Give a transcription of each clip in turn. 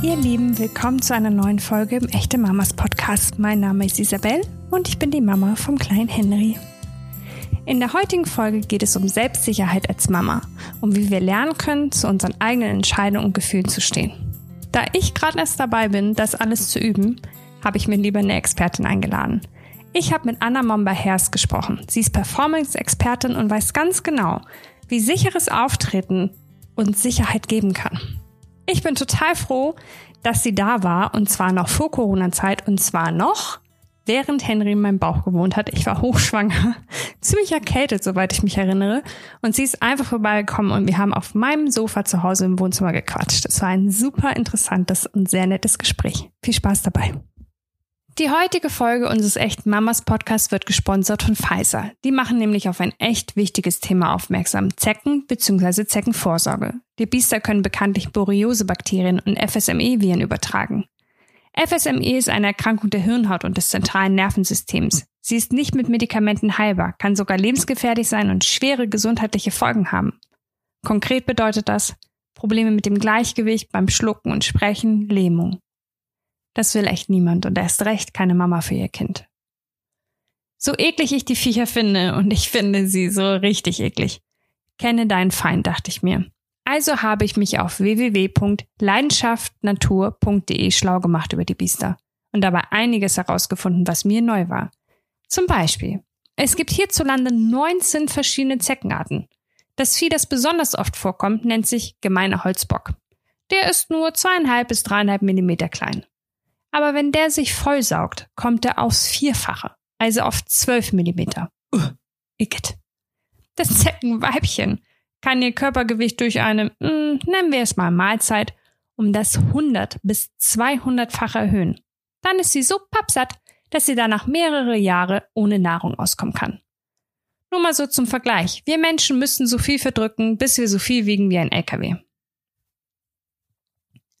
Ihr Lieben, willkommen zu einer neuen Folge im Echte Mamas Podcast. Mein Name ist Isabel und ich bin die Mama vom kleinen Henry. In der heutigen Folge geht es um Selbstsicherheit als Mama, um wie wir lernen können, zu unseren eigenen Entscheidungen und Gefühlen zu stehen. Da ich gerade erst dabei bin, das alles zu üben, habe ich mir lieber eine Expertin eingeladen. Ich habe mit Anna Momba-Hers gesprochen. Sie ist Performance-Expertin und weiß ganz genau, wie sicheres Auftreten uns Sicherheit geben kann. Ich bin total froh, dass sie da war und zwar noch vor Corona-Zeit und zwar noch während Henry in meinem Bauch gewohnt hat. Ich war hochschwanger, ziemlich erkältet, soweit ich mich erinnere. Und sie ist einfach vorbeigekommen und wir haben auf meinem Sofa zu Hause im Wohnzimmer gequatscht. Es war ein super interessantes und sehr nettes Gespräch. Viel Spaß dabei. Die heutige Folge unseres echten Mamas Podcasts wird gesponsert von Pfizer. Die machen nämlich auf ein echt wichtiges Thema aufmerksam. Zecken bzw. Zeckenvorsorge. Die Biester können bekanntlich Borreliose-Bakterien und FSME-Viren übertragen. FSME ist eine Erkrankung der Hirnhaut und des zentralen Nervensystems. Sie ist nicht mit Medikamenten heilbar, kann sogar lebensgefährlich sein und schwere gesundheitliche Folgen haben. Konkret bedeutet das Probleme mit dem Gleichgewicht beim Schlucken und Sprechen, Lähmung. Das will echt niemand und erst recht keine Mama für ihr Kind. So eklig ich die Viecher finde, und ich finde sie so richtig eklig. Kenne deinen Feind, dachte ich mir. Also habe ich mich auf www.leidenschaftnatur.de schlau gemacht über die Biester und dabei einiges herausgefunden, was mir neu war. Zum Beispiel, es gibt hierzulande 19 verschiedene Zeckenarten. Das Vieh, das besonders oft vorkommt, nennt sich gemeiner Holzbock. Der ist nur zweieinhalb bis dreieinhalb Millimeter klein. Aber wenn der sich vollsaugt, kommt er aufs Vierfache, also auf 12 Millimeter. Uh, igitt. Das Zeckenweibchen kann ihr Körpergewicht durch eine, mh, hm, nennen wir es mal Mahlzeit, um das 100 bis 200-fache erhöhen. Dann ist sie so pappsatt, dass sie danach mehrere Jahre ohne Nahrung auskommen kann. Nur mal so zum Vergleich. Wir Menschen müssten so viel verdrücken, bis wir so viel wiegen wie ein LKW.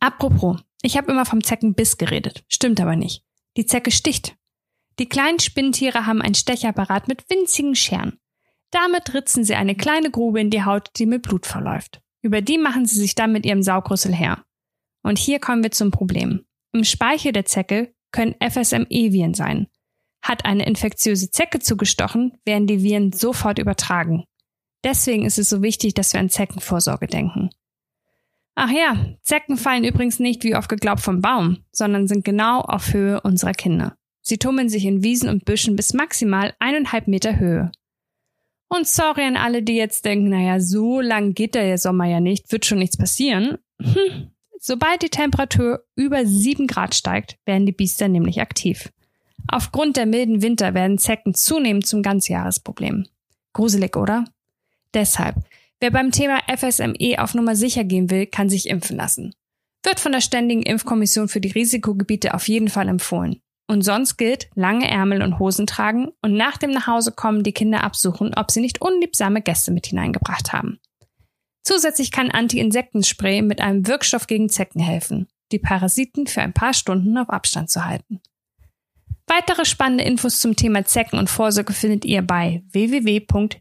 Apropos, ich habe immer vom Zeckenbiss geredet. Stimmt aber nicht. Die Zecke sticht. Die kleinen Spinntiere haben ein Stechapparat mit winzigen Scheren. Damit ritzen sie eine kleine Grube in die Haut, die mit Blut verläuft. Über die machen sie sich dann mit ihrem Saugrüssel her. Und hier kommen wir zum Problem. Im Speichel der Zecke können FSME-Viren sein. Hat eine infektiöse Zecke zugestochen, werden die Viren sofort übertragen. Deswegen ist es so wichtig, dass wir an Zeckenvorsorge denken. Ach ja, Zecken fallen übrigens nicht wie oft geglaubt vom Baum, sondern sind genau auf Höhe unserer Kinder. Sie tummeln sich in Wiesen und Büschen bis maximal eineinhalb Meter Höhe. Und sorry an alle, die jetzt denken, naja, so lang geht der Sommer ja nicht, wird schon nichts passieren. Hm. Sobald die Temperatur über sieben Grad steigt, werden die Biester nämlich aktiv. Aufgrund der milden Winter werden Zecken zunehmend zum Ganzjahresproblem. Gruselig, oder? Deshalb, Wer beim Thema FSME auf Nummer sicher gehen will, kann sich impfen lassen. Wird von der Ständigen Impfkommission für die Risikogebiete auf jeden Fall empfohlen. Und sonst gilt, lange Ärmel und Hosen tragen und nach dem Nachhausekommen die Kinder absuchen, ob sie nicht unliebsame Gäste mit hineingebracht haben. Zusätzlich kann Anti-Insektenspray mit einem Wirkstoff gegen Zecken helfen, die Parasiten für ein paar Stunden auf Abstand zu halten. Weitere spannende Infos zum Thema Zecken und Vorsorge findet ihr bei www.zecken.de.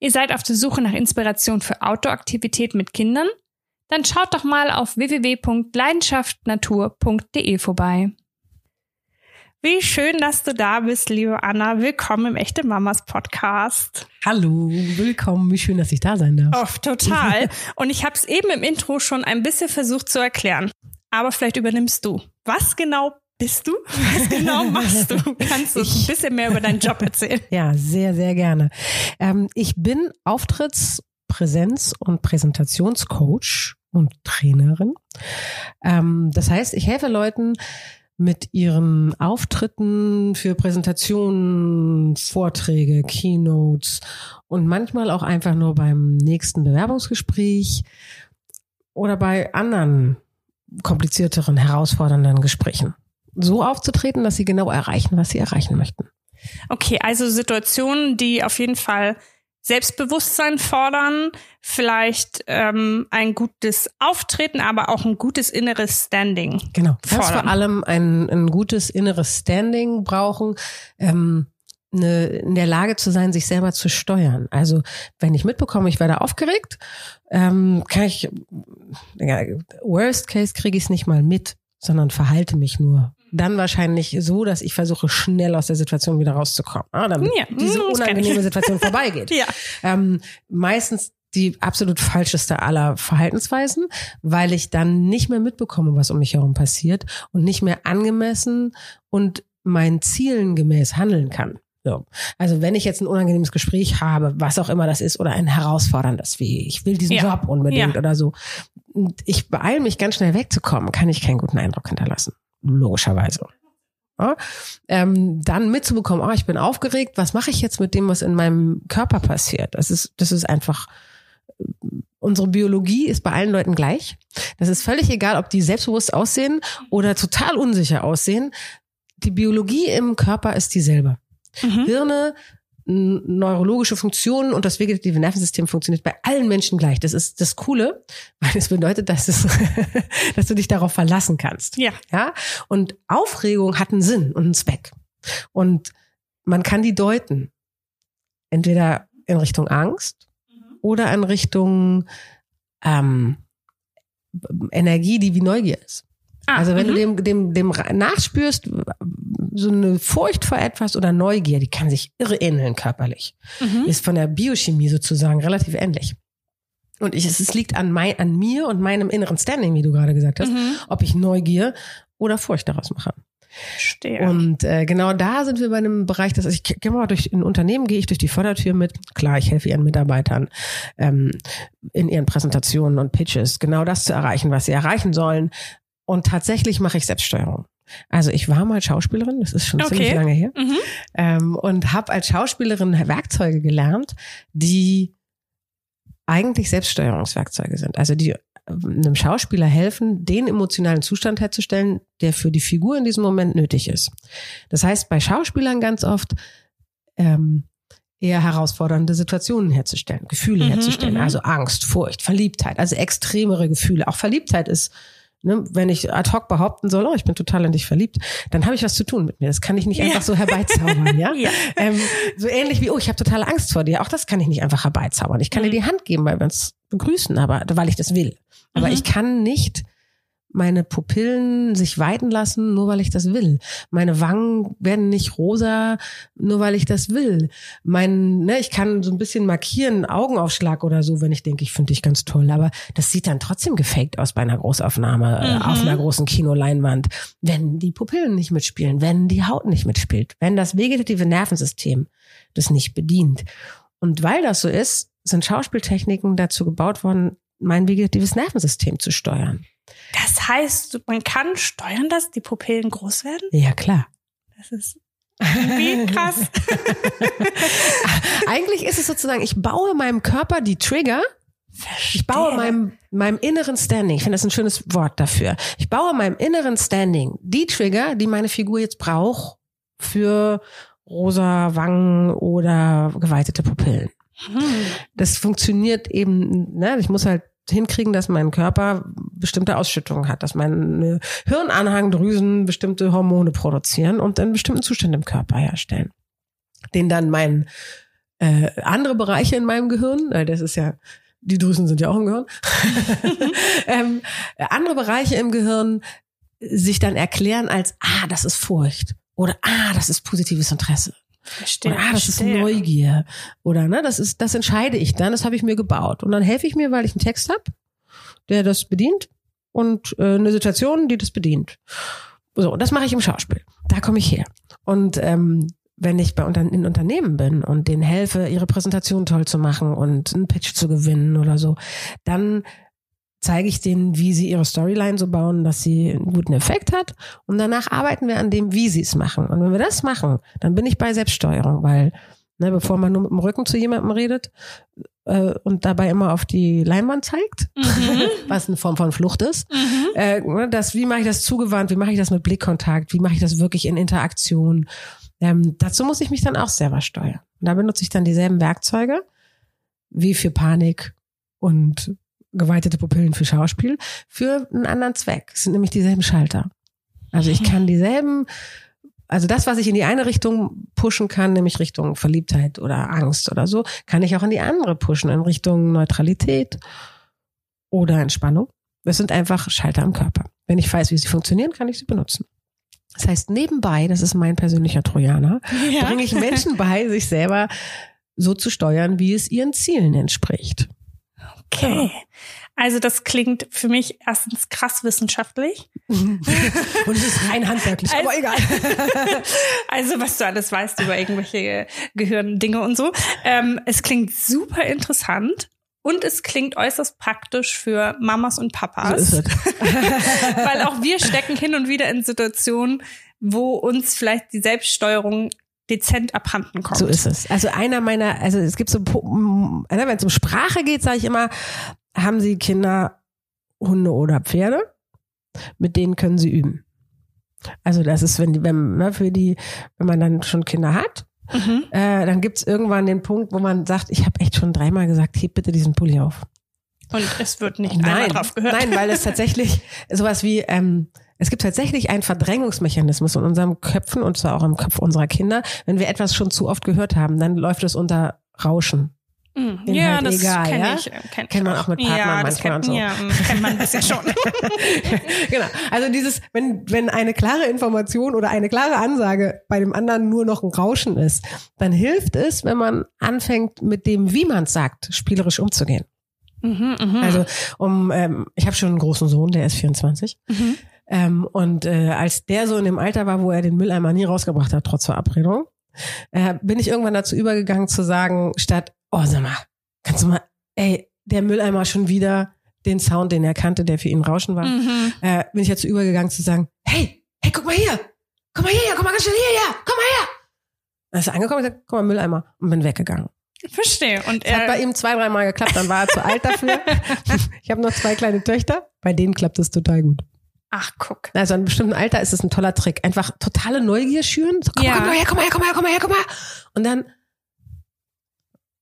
Ihr seid auf der Suche nach Inspiration für Outdoor-Aktivität mit Kindern? Dann schaut doch mal auf www.leidenschaftnatur.de vorbei. Wie schön, dass du da bist, liebe Anna. Willkommen im Echte Mamas Podcast. Hallo, willkommen. Wie schön, dass ich da sein darf. Oh, total. Und ich habe es eben im Intro schon ein bisschen versucht zu erklären. Aber vielleicht übernimmst du. Was genau bist du? Was genau machst du? Kannst du ich, ein bisschen mehr über deinen Job erzählen? Ja, sehr, sehr gerne. Ähm, ich bin Auftritts-, Präsenz- und Präsentationscoach und Trainerin. Ähm, das heißt, ich helfe Leuten mit ihren Auftritten für Präsentationen, Vorträge, Keynotes und manchmal auch einfach nur beim nächsten Bewerbungsgespräch oder bei anderen komplizierteren, herausfordernden Gesprächen so aufzutreten, dass sie genau erreichen, was sie erreichen möchten. Okay, also Situationen, die auf jeden Fall Selbstbewusstsein fordern, vielleicht ähm, ein gutes Auftreten, aber auch ein gutes inneres Standing. Genau, das vor allem ein, ein gutes inneres Standing brauchen. Ähm, eine, in der Lage zu sein, sich selber zu steuern. Also wenn ich mitbekomme, ich werde aufgeregt, ähm, kann ich, ja, worst case kriege ich es nicht mal mit, sondern verhalte mich nur. Dann wahrscheinlich so, dass ich versuche, schnell aus der Situation wieder rauszukommen, ah, damit Ja, diese ich. unangenehme Situation vorbeigeht. Ja. Ähm, meistens die absolut falscheste aller Verhaltensweisen, weil ich dann nicht mehr mitbekomme, was um mich herum passiert und nicht mehr angemessen und meinen Zielen gemäß handeln kann. So. Also wenn ich jetzt ein unangenehmes Gespräch habe, was auch immer das ist, oder ein herausforderndes, wie ich will diesen Ja. Job unbedingt Ja. oder so, und ich beeile mich ganz schnell wegzukommen, kann ich keinen guten Eindruck hinterlassen. Logischerweise. Ja? Ähm, dann mitzubekommen, oh, ich bin aufgeregt, was mache ich jetzt mit dem, was in meinem Körper passiert? Das ist, das ist einfach unsere Biologie ist bei allen Leuten gleich. Das ist völlig egal, ob die selbstbewusst aussehen oder total unsicher aussehen. Die Biologie im Körper ist dieselbe. Mhm. Hirne, neurologische Funktionen und das vegetative Nervensystem funktioniert bei allen Menschen gleich. Das ist das Coole, weil es bedeutet, dass, es, dass du dich darauf verlassen kannst. Ja. Ja? Und Aufregung hat einen Sinn und einen Zweck. Und man kann die deuten. Entweder in Richtung Angst oder in Richtung ähm, Energie, die wie Neugier ist. Ah, Also wenn mhm. du dem, dem, dem nachspürst, so eine Furcht vor etwas oder Neugier, die kann sich irre ähneln körperlich. Mhm. Ist von der Biochemie sozusagen relativ ähnlich. Und ich, es es liegt an, mein, an mir und meinem inneren Standing, wie du gerade gesagt hast, Mhm. ob ich Neugier oder Furcht daraus mache. Verstehe. Und äh, genau da sind wir bei einem Bereich, dass ich mal durch ein Unternehmen, gehe ich durch die Fördertür mit. Klar, ich helfe ihren Mitarbeitern ähm, in ihren Präsentationen und Pitches, genau das zu erreichen, was sie erreichen sollen. Und tatsächlich mache ich Selbststeuerung. Also ich war mal Schauspielerin, das ist schon Okay. ziemlich lange her, Mhm. ähm, und habe als Schauspielerin Werkzeuge gelernt, die eigentlich Selbststeuerungswerkzeuge sind. Also die einem Schauspieler helfen, den emotionalen Zustand herzustellen, der für die Figur in diesem Moment nötig ist. Das heißt, bei Schauspielern ganz oft ähm, eher herausfordernde Situationen herzustellen, Gefühle Mhm, herzustellen, mhm. also Angst, Furcht, Verliebtheit, also extremere Gefühle. Auch Verliebtheit ist Ne, wenn ich ad hoc behaupten soll, oh, ich bin total in dich verliebt, dann habe ich was zu tun mit mir. Das kann ich nicht Ja. einfach so herbeizaubern, ja? Ja. Ähm, so ähnlich wie, oh, ich habe totale Angst vor dir. Auch das kann ich nicht einfach herbeizaubern. Ich kann Mhm. dir die Hand geben, weil wir uns begrüßen, aber weil ich das will. Aber Mhm. ich kann nicht meine Pupillen sich weiten lassen, nur weil ich das will. Meine Wangen werden nicht rosa, nur weil ich das will. Mein, ne, ich kann so ein bisschen markieren, Augenaufschlag oder so, wenn ich denke, ich finde dich ganz toll. Aber das sieht dann trotzdem gefaked aus bei einer Großaufnahme, äh, Mhm. auf einer großen Kinoleinwand, wenn die Pupillen nicht mitspielen, wenn die Haut nicht mitspielt, wenn das vegetative Nervensystem das nicht bedient. Und weil das so ist, sind Schauspieltechniken dazu gebaut worden, mein vegetatives Nervensystem zu steuern. Das heißt, man kann steuern, dass die Pupillen groß werden? Ja, klar. Das ist wie krass. Eigentlich ist es sozusagen, ich baue meinem Körper die Trigger, ich baue meinem, meinem inneren Standing, ich finde das ein schönes Wort dafür, ich baue meinem inneren Standing die Trigger, die meine Figur jetzt braucht für rosa Wangen oder geweitete Pupillen. Hm. Das funktioniert eben, ne, ich muss halt hinkriegen, dass mein Körper bestimmte Ausschüttungen hat, dass meine Hirnanhangdrüsen bestimmte Hormone produzieren und einen bestimmten Zustand im Körper herstellen. Den dann mein äh, andere Bereiche in meinem Gehirn, äh, das ist ja, die Drüsen sind ja auch im Gehirn, ähm, äh, andere Bereiche im Gehirn sich dann erklären als, ah, das ist Furcht oder ah, das ist positives Interesse. Verstehe. Ah, das ist verstehe. Neugier. Oder ne, das ist, das entscheide ich dann, das habe ich mir gebaut. Und dann helfe ich mir, weil ich einen Text habe, der das bedient und äh, eine Situation, die das bedient. So, das mache ich im Schauspiel. Da komme ich her. Und ähm, wenn ich bei unter in Unternehmen bin und denen helfe, ihre Präsentation toll zu machen und einen Pitch zu gewinnen oder so, dann zeige ich denen, wie sie ihre Storyline so bauen, dass sie einen guten Effekt hat. Und danach arbeiten wir an dem, wie sie es machen. Und wenn wir das machen, dann bin ich bei Selbststeuerung, weil, ne, bevor man nur mit dem Rücken zu jemandem redet äh, und dabei immer auf die Leinwand zeigt, Mhm. was eine Form von Flucht ist, Mhm. äh, ne, das, wie mache ich das zugewandt, wie mache ich das mit Blickkontakt, wie mache ich das wirklich in Interaktion. Ähm, dazu muss ich mich dann auch selber steuern. Und da benutze ich dann dieselben Werkzeuge wie für Panik und geweitete Pupillen für Schauspiel für einen anderen Zweck. Es sind nämlich dieselben Schalter. Also ich kann dieselben also das, was ich in die eine Richtung pushen kann, nämlich Richtung Verliebtheit oder Angst oder so, kann ich auch in die andere pushen, in Richtung Neutralität oder Entspannung. Das sind einfach Schalter am Körper. Wenn ich weiß, wie sie funktionieren, kann ich sie benutzen. Das heißt, nebenbei, das ist mein persönlicher Trojaner, ja. bringe ich Menschen bei, sich selber so zu steuern, wie es ihren Zielen entspricht. Okay. Also das klingt für mich erstens krass wissenschaftlich. Und es ist rein handwerklich, also, aber egal. also was du alles weißt über irgendwelche Gehirndinge und so. Ähm, es klingt super interessant. Und es klingt äußerst praktisch für Mamas und Papas. So Weil auch wir stecken hin und wieder in Situationen, wo uns vielleicht die Selbststeuerung dezent abhanden kommt. So ist es. Also einer meiner, also es gibt so, ne, wenn es um Sprache geht, sage ich immer, haben Sie Kinder, Hunde oder Pferde? Mit denen können Sie üben. Also das ist, wenn die, wenn, ne, für die, wenn man dann schon Kinder hat, mhm. äh, dann gibt's irgendwann den Punkt, wo man sagt, ich habe echt schon dreimal gesagt, heb bitte diesen Pulli auf. Und es wird nicht nein, drauf gehört. Nein, weil es tatsächlich sowas wie, ähm, es gibt tatsächlich einen Verdrängungsmechanismus in unserem Köpfen und zwar auch im Kopf unserer Kinder. Wenn wir etwas schon zu oft gehört haben, dann läuft es unter Rauschen. Mhm. Ja, halt das egal, kenn ja? ich. Kenn kennt man auch mit Partnern ja, manchmal kennt, und so. Ja, mm, kennt man ein bisschen schon. genau. Also dieses, wenn, wenn eine klare Information oder eine klare Ansage bei dem anderen nur noch ein Rauschen ist, dann hilft es, wenn man anfängt, mit dem, wie man es sagt, spielerisch umzugehen. Mhm, mh. Also um, ähm, ich habe schon einen großen Sohn, der ist 24. Mhm. Ähm, und äh, als der so in dem Alter war, wo er den Mülleimer nie rausgebracht hat, trotz Verabredung, äh, bin ich irgendwann dazu übergegangen zu sagen, statt, oh sag mal, kannst du mal, ey, der Mülleimer schon wieder den Sound, den er kannte, der für ihn Rauschen war, mhm. äh, bin ich dazu übergegangen zu sagen, hey, hey, guck mal hier, komm mal hier, komm mal ganz schnell hierher, komm mal her. Dann ist er angekommen und gesagt, guck mal, Mülleimer und bin weggegangen. Verstehe. Und es hat bei ihm zwei, dreimal geklappt, dann war er zu alt dafür. ich habe noch zwei kleine Töchter, bei denen klappt es total gut. Ach, guck. Also an einem bestimmten Alter ist es ein toller Trick. Einfach totale Neugier schüren. So, komm, ja. komm mal her, komm mal her, komm mal her, komm mal her, komm her. Und dann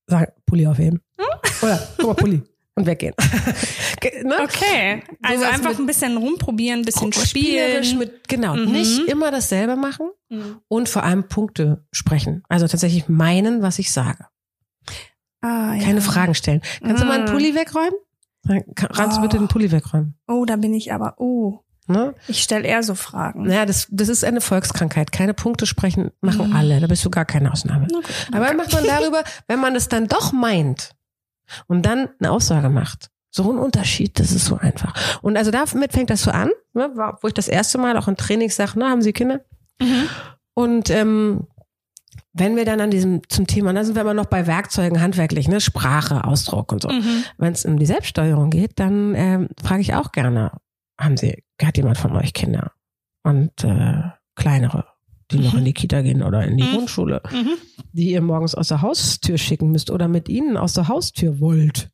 sagen, Pulli aufheben. Hm? Oder, guck mal, Pulli. Und weggehen. ne? Okay. Also so einfach ein bisschen rumprobieren, ein bisschen spielen. Mit, genau. Mhm. Nicht immer dasselbe machen mhm. und vor allem Punkte sprechen. Also tatsächlich meinen, was ich sage. Ah, ja. Keine Fragen stellen. Kannst mhm. du mal einen hm. Pulli wegräumen? Kannst du bitte den Pulli wegräumen? Oh, da bin ich aber, oh. Ne? Ich stelle eher so Fragen. Naja, das, das ist eine Volkskrankheit. Keine Punkte sprechen machen mhm. alle. Da bist du gar keine Ausnahme. Okay. Aber macht man darüber, wenn man es dann doch meint und dann eine Aussage macht. So ein Unterschied, das ist so einfach. Und also damit fängt das so an, ne, wo ich das erste Mal auch in Trainings sage, na, haben Sie Kinder? Mhm. Und ähm, wenn wir dann an diesem zum Thema, da sind wir immer noch bei Werkzeugen handwerklich, ne, Sprache, Ausdruck und so. Mhm. Wenn es um die Selbststeuerung geht, dann ähm, frage ich auch gerne, haben Sie, hat jemand von euch Kinder? Und äh, kleinere, die noch mhm. in die Kita gehen oder in die mhm. Grundschule, mhm. die ihr morgens aus der Haustür schicken müsst oder mit ihnen aus der Haustür wollt.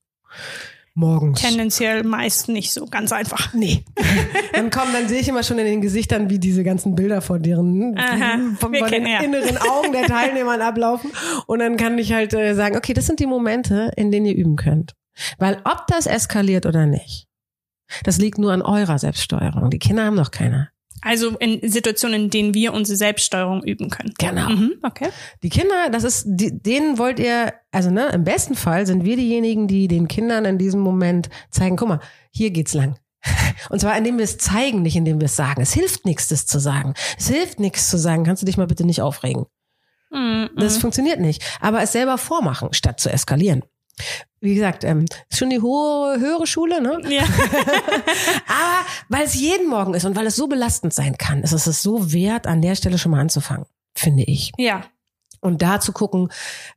Morgens. Tendenziell meist nicht so ganz einfach. Nee. dann kommen, dann sehe ich immer schon in den Gesichtern, wie diese ganzen Bilder vor deren Aha, von, von den ja. inneren Augen der Teilnehmern ablaufen. Und dann kann ich halt äh, sagen, okay, das sind die Momente, in denen ihr üben könnt. Weil ob das eskaliert oder nicht, das liegt nur an eurer Selbststeuerung. Die Kinder haben noch keine. Also in Situationen, in denen wir unsere Selbststeuerung üben können. Genau. Mhm, okay. Die Kinder, das ist, die, denen wollt ihr, also ne, im besten Fall sind wir diejenigen, die den Kindern in diesem Moment zeigen, guck mal, hier geht's lang. Und zwar indem wir es zeigen, nicht indem wir es sagen. Es hilft nichts, das zu sagen. Es hilft nichts zu sagen, kannst du dich mal bitte nicht aufregen. Mhm. Das funktioniert nicht. Aber es selber vormachen, statt zu eskalieren. Wie gesagt, ähm, ist schon die hohe, höhere Schule, ne? Ja. Aber weil es jeden Morgen ist und weil es so belastend sein kann, ist es so wert, an der Stelle schon mal anzufangen, finde ich. Ja. Und da zu gucken,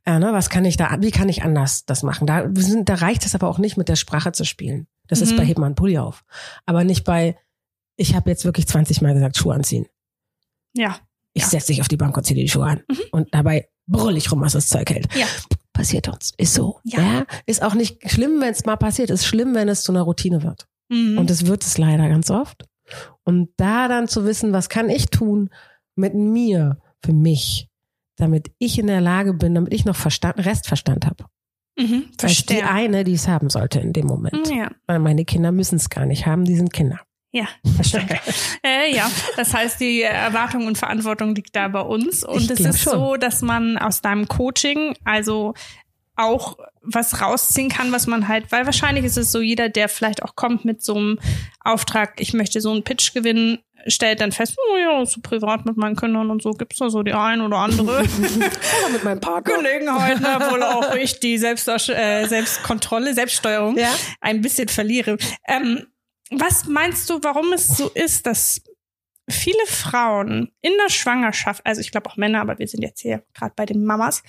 äh, ne, was kann ich da, wie kann ich anders das machen? Da, sind, da reicht es aber auch nicht, mit der Sprache zu spielen. Das mhm. ist bei Heb mal einen Pulli auf. Aber nicht bei, ich habe jetzt wirklich 20 Mal gesagt, Schuhe anziehen. Ja. Ich ja. setze dich auf die Bank und ziehe die Schuhe an. Mhm. Und dabei brüll ich rum, was das Zeug hält. Ja passiert uns. Ist so. Ja. ja? Ist auch nicht schlimm, wenn es mal passiert. Ist schlimm, wenn es zu einer Routine wird. Mhm. Und es wird es leider ganz oft. Und da dann zu wissen, was kann ich tun mit mir, für mich, damit ich in der Lage bin, damit ich noch Verstand, Restverstand habe. Mhm, Als die eine, die es haben sollte in dem Moment. Ja. Weil meine Kinder müssen es gar nicht haben, die sind Kinder. Ja, das stimmt. äh, ja, das heißt, die Erwartung und Verantwortung liegt da bei uns. Und Ich es ist schon. so, dass man aus deinem Coaching also auch was rausziehen kann, was man halt, weil wahrscheinlich ist es so, jeder, der vielleicht auch kommt mit so einem Auftrag, ich möchte so einen Pitch gewinnen, stellt dann fest, oh ja, so privat mit meinen Kindern und so gibt's da so die ein oder andere mit meinem Partner. Gelegenheit, ne, wohl auch ich die Selbst äh, Selbstkontrolle, Selbststeuerung Ja. ein bisschen verliere. Ähm, was meinst du, warum es so ist, dass viele Frauen in der Schwangerschaft, also ich glaube auch Männer, aber wir sind jetzt hier gerade bei den Mamas,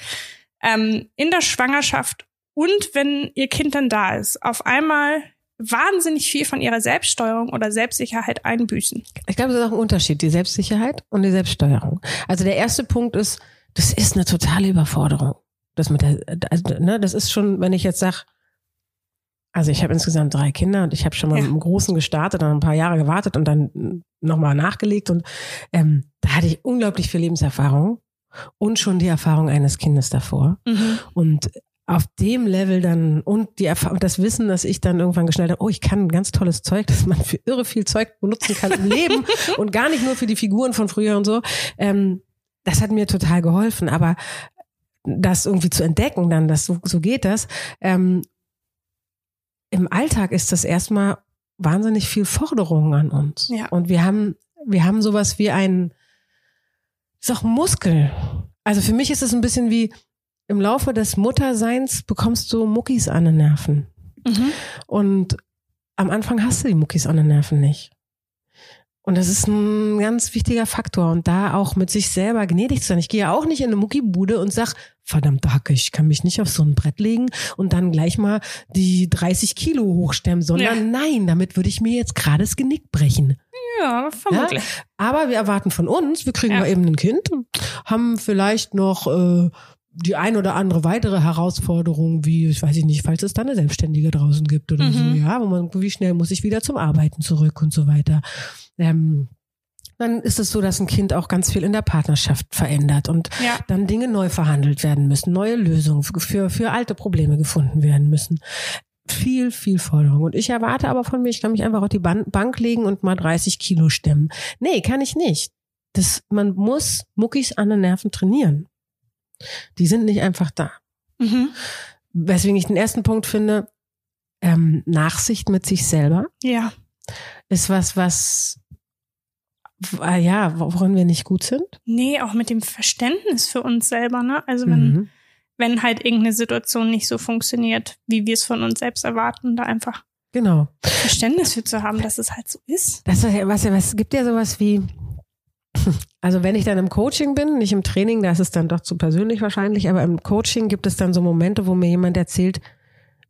ähm, in der Schwangerschaft und wenn ihr Kind dann da ist, auf einmal wahnsinnig viel von ihrer Selbststeuerung oder Selbstsicherheit einbüßen. Ich glaube, es ist auch ein Unterschied, die Selbstsicherheit und die Selbststeuerung. Also der erste Punkt ist, das ist eine totale Überforderung. Das mit der, also, ne, das ist schon, wenn ich jetzt sag, also ich habe insgesamt drei Kinder und ich habe schon mal Ja. mit dem Großen gestartet, dann ein paar Jahre gewartet und dann nochmal nachgelegt und ähm, da hatte ich unglaublich viel Lebenserfahrung und schon die Erfahrung eines Kindes davor. Und auf dem Level dann und die Erfahrung, das Wissen, dass ich dann irgendwann geschnallt habe, oh, ich kann ein ganz tolles Zeug, das man für irre viel Zeug benutzen kann im Leben und gar nicht nur für die Figuren von früher und so. Ähm, das hat mir total geholfen, aber das irgendwie zu entdecken, dann, dass so, so geht das. Ähm, Im Alltag ist das erstmal wahnsinnig viel Forderung an uns. Ja. Und wir haben, wir haben sowas wie ein, ist auch ein Muskel. Also für mich ist es ein bisschen wie, im Laufe des Mutterseins bekommst du Muckis an den Nerven. Mhm. Und am Anfang hast du die Muckis an den Nerven nicht. Und das ist ein ganz wichtiger Faktor. Und da auch mit sich selber gnädig zu sein. Ich gehe ja auch nicht in eine Muckibude und sag, verdammte Hacke, ich kann mich nicht auf so ein Brett legen und dann gleich mal die 30 Kilo hochstemmen, sondern Ja. nein, damit würde ich mir jetzt gerade das Genick brechen. Ja, vermutlich. Aber wir erwarten von uns, wir kriegen Ja. mal eben ein Kind, haben vielleicht noch äh, die ein oder andere weitere Herausforderung, wie, ich weiß ich nicht, falls es da eine Selbstständige draußen gibt oder Mhm. so, ja, wo man, wie schnell muss ich wieder zum Arbeiten zurück und so weiter. Ähm, dann ist es so, dass ein Kind auch ganz viel in der Partnerschaft verändert und Ja. dann Dinge neu verhandelt werden müssen, neue Lösungen für, für, alte Probleme gefunden werden müssen. Viel, viel Forderung. Und ich erwarte aber von mir, ich kann mich einfach auf die Ban Bank legen und mal 30 Kilo stemmen. Nee, kann ich nicht. Das, man muss Muckis an den Nerven trainieren. Die sind nicht einfach da. Mhm. Weswegen ich den ersten Punkt finde, ähm, Nachsicht mit sich selber Ja. ist was, was, ja, worin wir nicht gut sind. Nee, auch mit dem Verständnis für uns selber, ne? Also wenn, Mhm. wenn halt irgendeine Situation nicht so funktioniert, wie wir es von uns selbst erwarten, da einfach Genau. Verständnis für zu haben, dass es halt so ist. Das ist ja was, was es gibt ja sowas wie, also wenn ich dann im Coaching bin, nicht im Training, da ist es dann doch zu persönlich wahrscheinlich, aber im Coaching gibt es dann so Momente, wo mir jemand erzählt,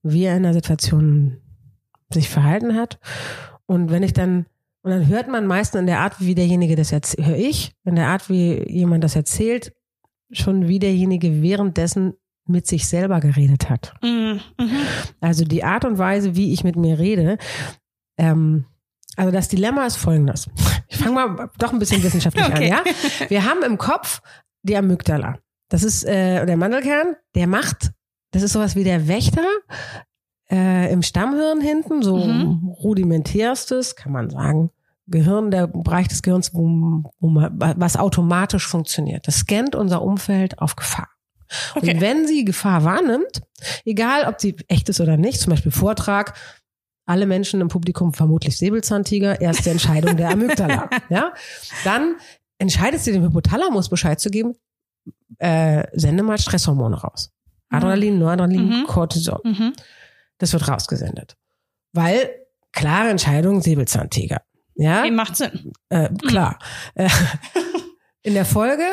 wie er in einer Situation sich verhalten hat. Und wenn ich dann, und dann hört man meistens in der Art, wie derjenige das erzählt, höre ich, in der Art, wie jemand das erzählt, schon wie derjenige währenddessen mit sich selber geredet hat. Mhm. Mhm. Also die Art und Weise, wie ich mit mir rede, ähm, also das Dilemma ist folgendes. Ich fange mal doch ein bisschen wissenschaftlich Okay. an, ja? Wir haben im Kopf die Amygdala. Das ist äh, der Mandelkern, der macht, das ist sowas wie der Wächter äh, im Stammhirn hinten, so Mhm. rudimentärstes, kann man sagen. Gehirn, der Bereich des Gehirns, wo, wo man, was automatisch funktioniert. Das scannt unser Umfeld auf Gefahr. Okay. Und wenn sie Gefahr wahrnimmt, egal ob sie echt ist oder nicht, zum Beispiel Vortrag, alle Menschen im Publikum vermutlich Säbelzahntiger, erste Entscheidung der Amygdala. ja, dann entscheidet sie dem Hypothalamus Bescheid zu geben, äh, sende mal Stresshormone raus. Adrenalin, Noradrenalin, Mhm. Cortisol. Mhm. Das wird rausgesendet. Weil, klare Entscheidung, Säbelzahntiger. Ja, Nee, macht Sinn. äh, klar. Äh, In der Folge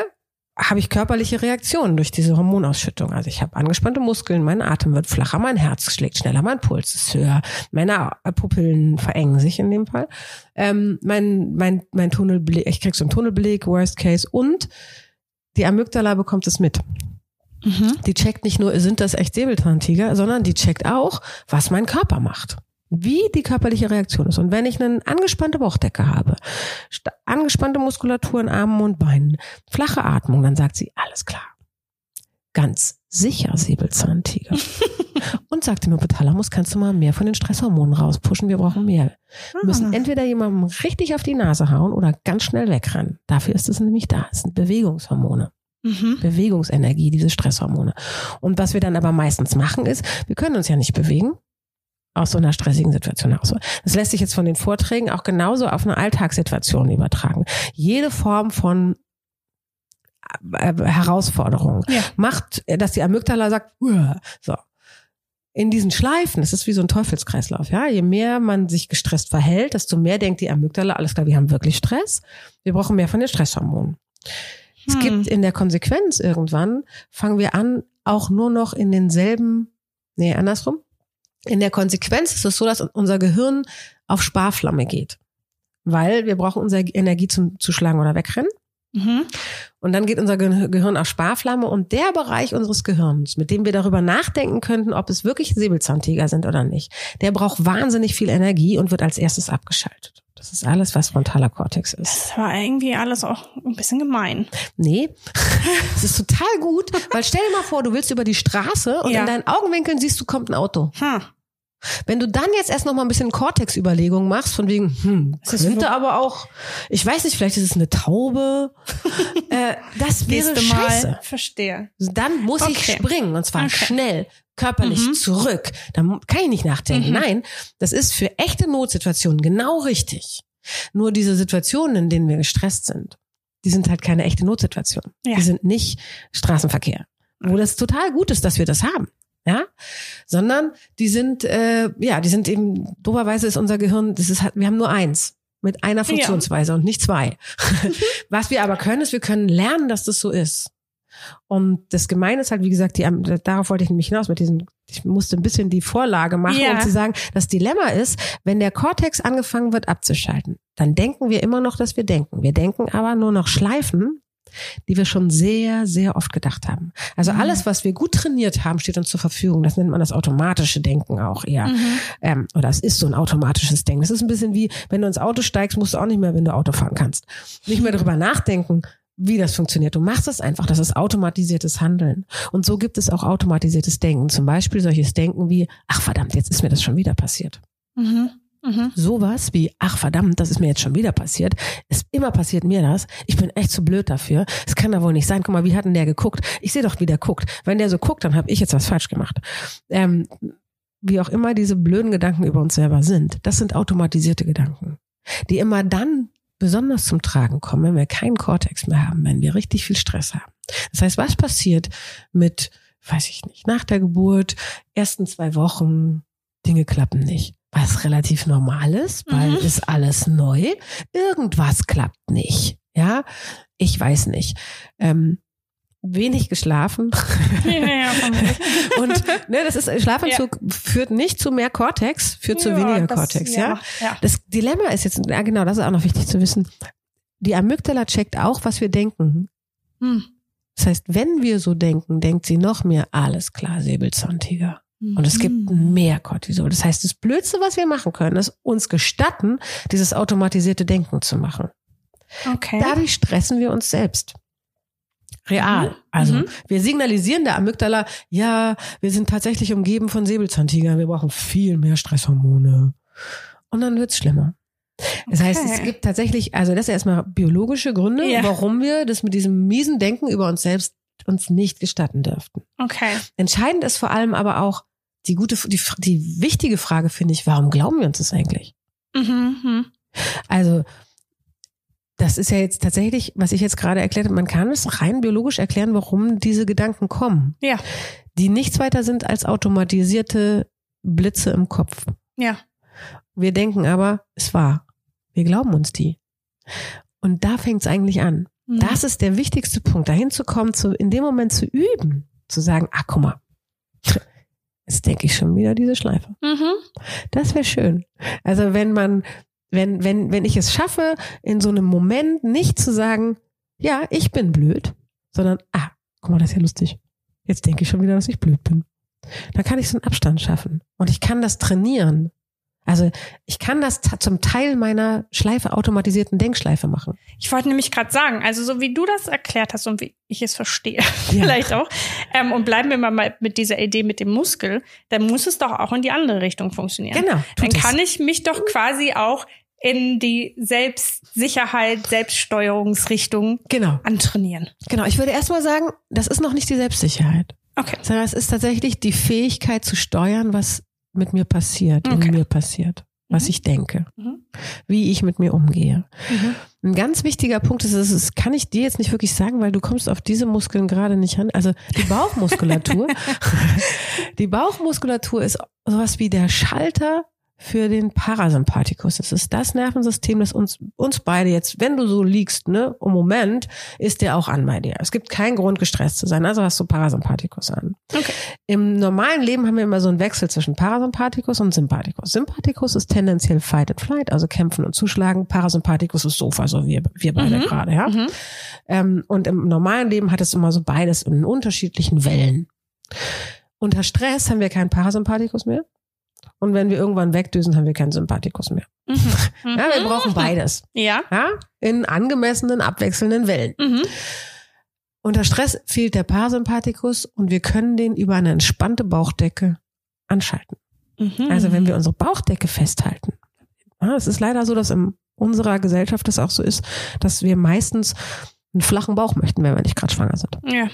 habe ich körperliche Reaktionen durch diese Hormonausschüttung. Also ich habe angespannte Muskeln, mein Atem wird flacher, mein Herz schlägt schneller, mein Puls ist höher, meine Pupillen verengen sich in dem Fall. Ähm, mein, mein, mein Tunnelblick, ich krieg so einen Tunnelblick, Worst Case und die Amygdala bekommt es mit. Mhm. Die checkt nicht nur, sind das echt Säbelzahntiger, sondern die checkt auch, was mein Körper macht. Wie die körperliche Reaktion ist. Und wenn ich eine angespannte Bauchdecke habe, angespannte Muskulatur in Armen und Beinen, flache Atmung, dann sagt sie, alles klar. Ganz sicher Säbelzahntiger. und sagt dem Hypothalamus, kannst du mal mehr von den Stresshormonen rauspushen, wir brauchen mehr. Wir müssen Ah. entweder jemandem richtig auf die Nase hauen oder ganz schnell wegrennen. Dafür ist es nämlich da. Es sind Bewegungshormone. Mhm. Bewegungsenergie, diese Stresshormone. Und was wir dann aber meistens machen ist, wir können uns ja nicht bewegen aus so einer stressigen Situation heraus. Das lässt sich jetzt von den Vorträgen auch genauso auf eine Alltagssituation übertragen. Jede Form von äh, Herausforderung Ja. macht, äh, dass die Amygdala sagt, "Uah." so. In diesen Schleifen, das ist wie so ein Teufelskreislauf, ja. Je mehr man sich gestresst verhält, desto mehr denkt die Amygdala, alles klar, wir haben wirklich Stress. Wir brauchen mehr von den Stresshormonen. Es Hm. gibt in der Konsequenz irgendwann, fangen wir an, auch nur noch in denselben, nee, andersrum. In der Konsequenz ist es so, dass unser Gehirn auf Sparflamme geht. Weil wir brauchen unsere Energie zum Zuschlagen oder wegrennen. Mhm. Und dann geht unser Ge- Gehirn auf Sparflamme und der Bereich unseres Gehirns, mit dem wir darüber nachdenken könnten, ob es wirklich Säbelzahntiger sind oder nicht, der braucht wahnsinnig viel Energie und wird als erstes abgeschaltet. Das ist alles, was frontaler Kortex ist. Das war irgendwie alles auch ein bisschen gemein. Nee, es ist total gut, weil stell dir mal vor, du willst über die Straße und Ja. in deinen Augenwinkeln siehst du, kommt ein Auto. Hm. Wenn du dann jetzt erst noch mal ein bisschen Cortex-Überlegungen machst, von wegen, hm, könnte aber auch, ich weiß nicht, vielleicht ist es eine Taube. äh, das wäre Nächste scheiße. Mal. Verstehe. Dann muss ich Okay. springen und zwar Okay. schnell, körperlich Mhm. zurück. Da kann ich nicht nachdenken. Mhm. Nein, das ist für echte Notsituationen genau richtig. Nur diese Situationen, in denen wir gestresst sind, die sind halt keine echte Notsituation. Ja. Die sind nicht Straßenverkehr, wo das total gut ist, dass wir das haben. Ja, sondern die sind, äh, ja, die sind eben, doberweise ist unser Gehirn, das ist halt, wir haben nur eins mit einer Funktionsweise und nicht zwei. Was wir aber können, ist, wir können lernen, dass das so ist. Und das Gemeine ist halt, wie gesagt, die, darauf wollte ich nämlich hinaus mit diesem, ich musste ein bisschen die Vorlage machen, Ja. um zu sagen, das Dilemma ist, wenn der Kortex angefangen wird abzuschalten, dann denken wir immer noch, dass wir denken. Wir denken aber nur noch Schleifen, die wir schon sehr, sehr oft gedacht haben. Also Mhm. alles, was wir gut trainiert haben, steht uns zur Verfügung. Das nennt man das automatische Denken auch eher. Mhm. Ähm, oder es ist so ein automatisches Denken. Das ist ein bisschen wie, wenn du ins Auto steigst, musst du auch nicht mehr, wenn du Auto fahren kannst, nicht mehr darüber nachdenken, wie das funktioniert. Du machst es einfach. Das ist automatisiertes Handeln. Und so gibt es auch automatisiertes Denken. Zum Beispiel solches Denken wie, ach verdammt, jetzt ist mir das schon wieder passiert. Mhm. Mhm. Sowas wie, ach verdammt, das ist mir jetzt schon wieder passiert. Ist immer passiert mir das. Ich bin echt zu blöd dafür. Es kann da wohl nicht sein. Guck mal, wie hat denn der geguckt? Ich sehe doch, wie der guckt. Wenn der so guckt, dann habe ich jetzt was falsch gemacht. Ähm, wie auch immer diese blöden Gedanken über uns selber sind, das sind automatisierte Gedanken, die immer dann besonders zum Tragen kommen, wenn wir keinen Kortex mehr haben, wenn wir richtig viel Stress haben. Das heißt, was passiert mit, weiß ich nicht, nach der Geburt, ersten zwei Wochen, Dinge klappen nicht. Was relativ normal ist, weil Mhm. ist alles neu. Irgendwas klappt nicht. Ja, ich weiß nicht. Ähm, wenig geschlafen. Ja, ja. Und ne, das ist Schlafanzug führt nicht zu mehr Cortex, führt zu Ja, weniger das- Cortex, ja. ja. Das Dilemma ist jetzt, ja genau, das ist auch noch wichtig zu wissen. Die Amygdala checkt auch, was wir denken. Hm. Das heißt, wenn wir so denken, denkt sie noch mehr, alles klar, Säbelzahntiger. Und es gibt Mhm. mehr Cortisol. Das heißt, das Blödste, was wir machen können, ist uns gestatten, dieses automatisierte Denken zu machen. Okay. Dadurch stressen wir uns selbst. Real. Mhm. Also Mhm. wir signalisieren der Amygdala, ja, wir sind tatsächlich umgeben von Säbelzahntigern, wir brauchen viel mehr Stresshormone. Und dann wird's schlimmer. Das heißt, es gibt tatsächlich, also das ist erstmal biologische Gründe, Ja. warum wir das mit diesem miesen Denken über uns selbst uns nicht gestatten dürften. Okay. Entscheidend ist vor allem aber auch die gute, die, die wichtige Frage finde ich, warum glauben wir uns das eigentlich? Mhm. mhm. Also, das ist ja jetzt tatsächlich, was ich jetzt gerade erklärt habe, man kann es rein biologisch erklären, warum diese Gedanken kommen, Ja. die nichts weiter sind als automatisierte Blitze im Kopf. Ja. Wir denken aber, es war. Wir glauben uns die. Und da fängt es eigentlich an. Mhm. Das ist der wichtigste Punkt, dahin zu kommen, zu, in dem Moment zu üben, zu sagen, ah, guck mal, jetzt denke ich schon wieder diese Schleife. Mhm. Das wäre schön. Also wenn man, wenn, wenn, wenn ich es schaffe, in so einem Moment nicht zu sagen, ja, ich bin blöd, sondern, ah, guck mal, das ist ja lustig. Jetzt denke ich schon wieder, dass ich blöd bin. Dann kann ich so einen Abstand schaffen. Und ich kann das trainieren. Also ich kann das zum Teil meiner Schleife automatisierten Denkschleife machen. Ich wollte nämlich gerade sagen, also so wie du das erklärt hast und wie ich es verstehe, vielleicht auch, ähm, und bleiben wir mal mit dieser Idee mit dem Muskel, dann muss es doch auch in die andere Richtung funktionieren. Genau. Dann tut es. kann ich mich doch quasi auch in die Selbstsicherheit, Selbststeuerungsrichtung Genau. antrainieren. Genau. Ich würde erstmal sagen, das ist noch nicht die Selbstsicherheit, Okay. sondern es ist tatsächlich die Fähigkeit zu steuern, was mit mir passiert, Okay. in mir passiert, was Mhm. ich denke, Mhm. wie ich mit mir umgehe. Mhm. Ein ganz wichtiger Punkt ist, das kann ich dir jetzt nicht wirklich sagen, weil du kommst auf diese Muskeln gerade nicht ran. Also die Bauchmuskulatur, die Bauchmuskulatur ist sowas wie der Schalter für den Parasympathikus. Das ist das Nervensystem, das uns, uns beide jetzt, wenn du so liegst, ne, im Moment, ist der auch an bei dir. Es gibt keinen Grund, gestresst zu sein, also hast du Parasympathikus an. Okay. Im normalen Leben haben wir immer so einen Wechsel zwischen Parasympathikus und Sympathikus. Sympathikus ist tendenziell Fight and Flight, also kämpfen und zuschlagen. Parasympathikus ist Sofa, so wir, wir beide Mhm. gerade, ja. Mhm. Ähm, und im normalen Leben hat es immer so beides in unterschiedlichen Wellen. Unter Stress haben wir keinen Parasympathikus mehr. Und wenn wir irgendwann wegdüsen, haben wir keinen Sympathikus mehr. Mhm. Ja, wir brauchen beides. Ja. Ja, in angemessenen, abwechselnden Wellen. Mhm. Unter Stress fehlt der Parasympathikus und wir können den über eine entspannte Bauchdecke anschalten. Mhm. Also wenn wir unsere Bauchdecke festhalten. Ja, es ist leider so, dass in unserer Gesellschaft es auch so ist, dass wir meistens einen flachen Bauch möchten, wenn wir nicht gerade schwanger sind. Ja.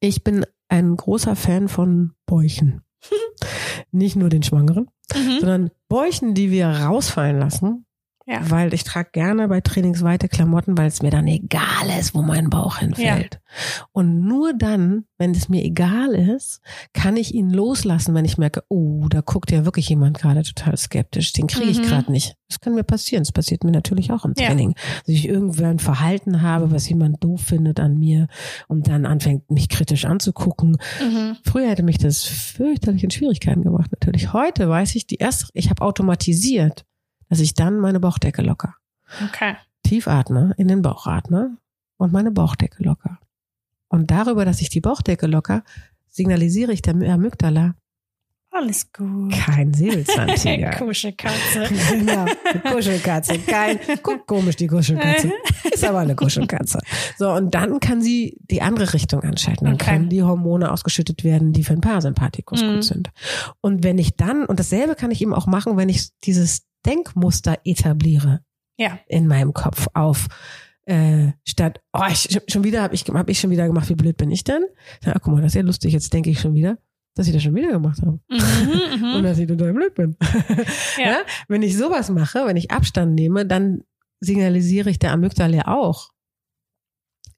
Ich bin ein großer Fan von Bäuchen. nicht nur den Schwangeren, Mhm. sondern Bäuchen, die wir rausfallen lassen, Ja. weil ich trage gerne bei Trainings weite Klamotten, weil es mir dann egal ist, wo mein Bauch hinfällt. Und nur dann, wenn es mir egal ist, kann ich ihn loslassen, wenn ich merke, oh, da guckt ja wirklich jemand gerade total skeptisch. Den kriege ich Mhm. gerade nicht. Das kann mir passieren. Das passiert mir natürlich auch im Ja. Training. Dass ich irgendwann ein Verhalten habe, was jemand doof findet an mir und dann anfängt, mich kritisch anzugucken. Mhm. Früher hätte mich das fürchterlich in Schwierigkeiten gebracht, natürlich. Heute weiß ich, die erste, ich habe automatisiert, dass ich dann meine Bauchdecke locker. Okay. Tief atme, in den Bauch atme und meine Bauchdecke locker. Und darüber, dass ich die Bauchdecke locker, signalisiere ich der Amygdala, Alles gut. kein Säbelzahntiger. Kuschelkatze. genau, eine Kuschelkatze. Kein, guck komisch, die Kuschelkatze. Ist aber eine Kuschelkatze. So, und dann kann sie die andere Richtung anschalten. Dann Okay. können die Hormone ausgeschüttet werden, die für den Parasympathikus Mhm. gut sind. Und wenn ich dann, und dasselbe kann ich eben auch machen, wenn ich dieses Denkmuster etabliere Ja. in meinem Kopf auf äh, statt, oh, ich, schon wieder habe ich, hab ich schon wieder gemacht, wie blöd bin ich denn? Ja, guck mal, das ist ja lustig, jetzt denke ich schon wieder, dass ich das schon wieder gemacht habe. Mhm, Und mhm. dass ich total blöd bin. Ja. ja. Wenn ich sowas mache, wenn ich Abstand nehme, dann signalisiere ich der Amygdala auch,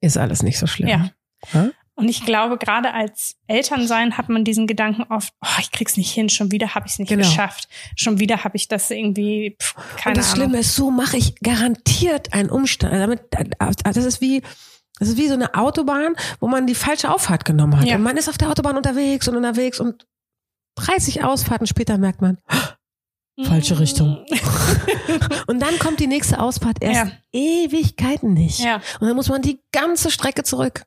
ist alles nicht so schlimm. Ja. Ja? Und ich glaube, gerade als Elternsein hat man diesen Gedanken oft, oh, ich krieg's nicht hin, schon wieder habe ich es nicht Genau. geschafft. Schon wieder habe ich das irgendwie, pff, keine Und das Ahnung. Schlimme ist, so mache ich garantiert einen Umstand. Also Damit, das ist wie, das ist wie so eine Autobahn, wo man die falsche Auffahrt genommen hat. Ja. Und man ist auf der Autobahn unterwegs und unterwegs und 30 Ausfahrten später merkt man, falsche Richtung. und dann kommt die nächste Ausfahrt erst Ja. Ewigkeiten nicht. Ja. Und dann muss man die ganze Strecke zurück.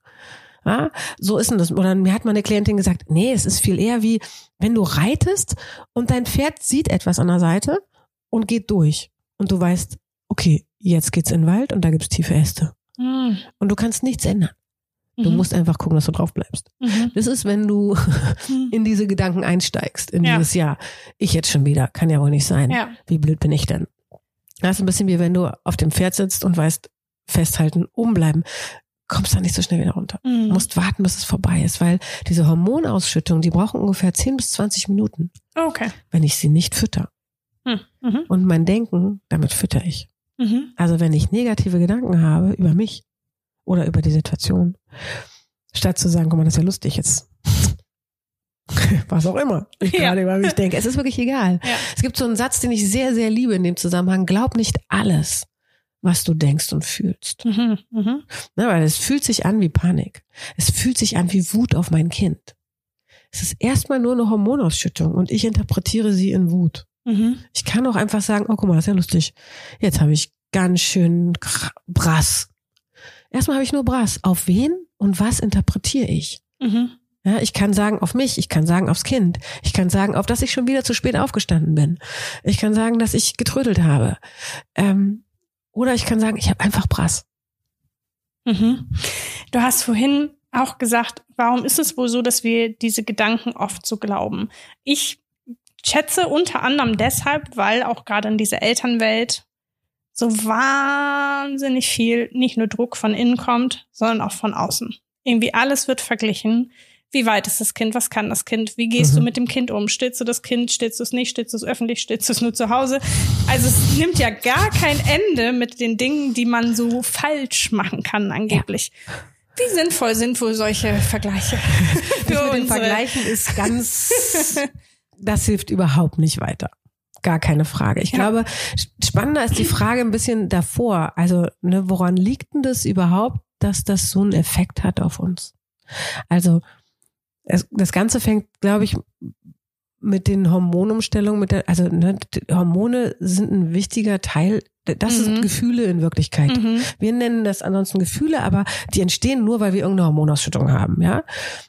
Ja, so ist denn das. Oder mir hat mal eine Klientin gesagt, nee, es ist viel eher wie, wenn du reitest und dein Pferd sieht etwas an der Seite und geht durch. Und du weißt, okay, jetzt geht's in den Wald und da gibt's tiefe Äste. Mhm. Und du kannst nichts ändern. Du Mhm. musst einfach gucken, dass du drauf bleibst. Mhm. Das ist, wenn du in diese Gedanken einsteigst, in Ja. dieses Jahr. Ich jetzt schon wieder, kann ja wohl nicht sein. Ja. Wie blöd bin ich denn? Das ist ein bisschen wie wenn du auf dem Pferd sitzt und weißt, festhalten, umbleiben. Kommst da nicht so schnell wieder runter. Mhm. Du musst warten, bis es vorbei ist, weil diese Hormonausschüttung, die brauchen ungefähr 10 bis 20 Minuten, Okay. wenn ich sie nicht fütter. Mhm. Mhm. Und mein Denken, damit fütter ich. Mhm. Also wenn ich negative Gedanken habe über mich oder über die Situation, statt zu sagen, guck mal, das ist ja lustig jetzt. Was auch immer ich Ja. gerade über mich denke. Es ist wirklich egal. Ja. Es gibt so einen Satz, den ich sehr, sehr liebe in dem Zusammenhang. Glaub nicht alles, was du denkst und fühlst. Mhm. Mhm. Ne, weil es fühlt sich an wie Panik. Es fühlt sich an wie Wut auf mein Kind. Es ist erstmal nur eine Hormonausschüttung und ich interpretiere sie in Wut. Mhm. Ich kann auch einfach sagen, oh guck mal, das ist ja lustig. Jetzt habe ich ganz schön Brass. Erstmal habe ich nur Brass. Auf wen und was interpretiere ich? Mhm. Ja, ich kann sagen auf mich, ich kann sagen aufs Kind, ich kann sagen, auf dass ich schon wieder zu spät aufgestanden bin. Ich kann sagen, dass ich getrödelt habe. Ähm, oder ich kann sagen, ich habe einfach Brass. Mhm. Du hast vorhin auch gesagt, warum ist es wohl so, dass wir diese Gedanken oft so glauben? Ich schätze unter anderem deshalb, weil auch gerade in dieser Elternwelt so wahnsinnig viel nicht nur Druck von innen kommt, sondern auch von außen. Irgendwie alles wird verglichen. Wie weit ist das Kind? Was kann das Kind? Wie gehst mhm. du mit dem Kind um? Stillst du das Kind? Stillst du es nicht? Stillst du es öffentlich? Stillst du es nur zu Hause? Also es nimmt ja gar kein Ende mit den Dingen, die man so falsch machen kann angeblich. Ja. Wie sinnvoll sind wohl solche Vergleiche? Für mit den Vergleichen ist ganz, das hilft überhaupt nicht weiter. Gar keine Frage. Ich ja. glaube, spannender ist die Frage ein bisschen davor. Also, ne, woran liegt denn das überhaupt, dass das so einen Effekt hat auf uns? Also, es, das Ganze fängt, glaube ich, mit den Hormonumstellungen, mit der, also ne, Hormone sind ein wichtiger Teil. Das mhm. sind Gefühle in Wirklichkeit. Mhm. Wir nennen das ansonsten Gefühle, aber die entstehen nur, weil wir irgendeine Hormonausschüttung haben, ja.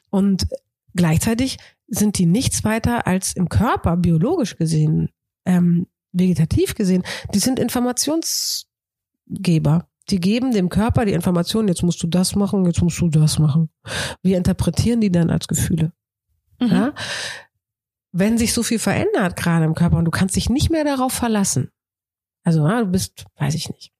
Und gleichzeitig sind die nichts weiter als im Körper biologisch gesehen, ähm, vegetativ gesehen. Die sind Informationsgeber. Die geben dem Körper die Information, jetzt musst du das machen, jetzt musst du das machen. Wir interpretieren die dann als Gefühle. Mhm. Ja? Wenn sich so viel verändert gerade im Körper und du kannst dich nicht mehr darauf verlassen. Also ja, du bist, weiß ich nicht,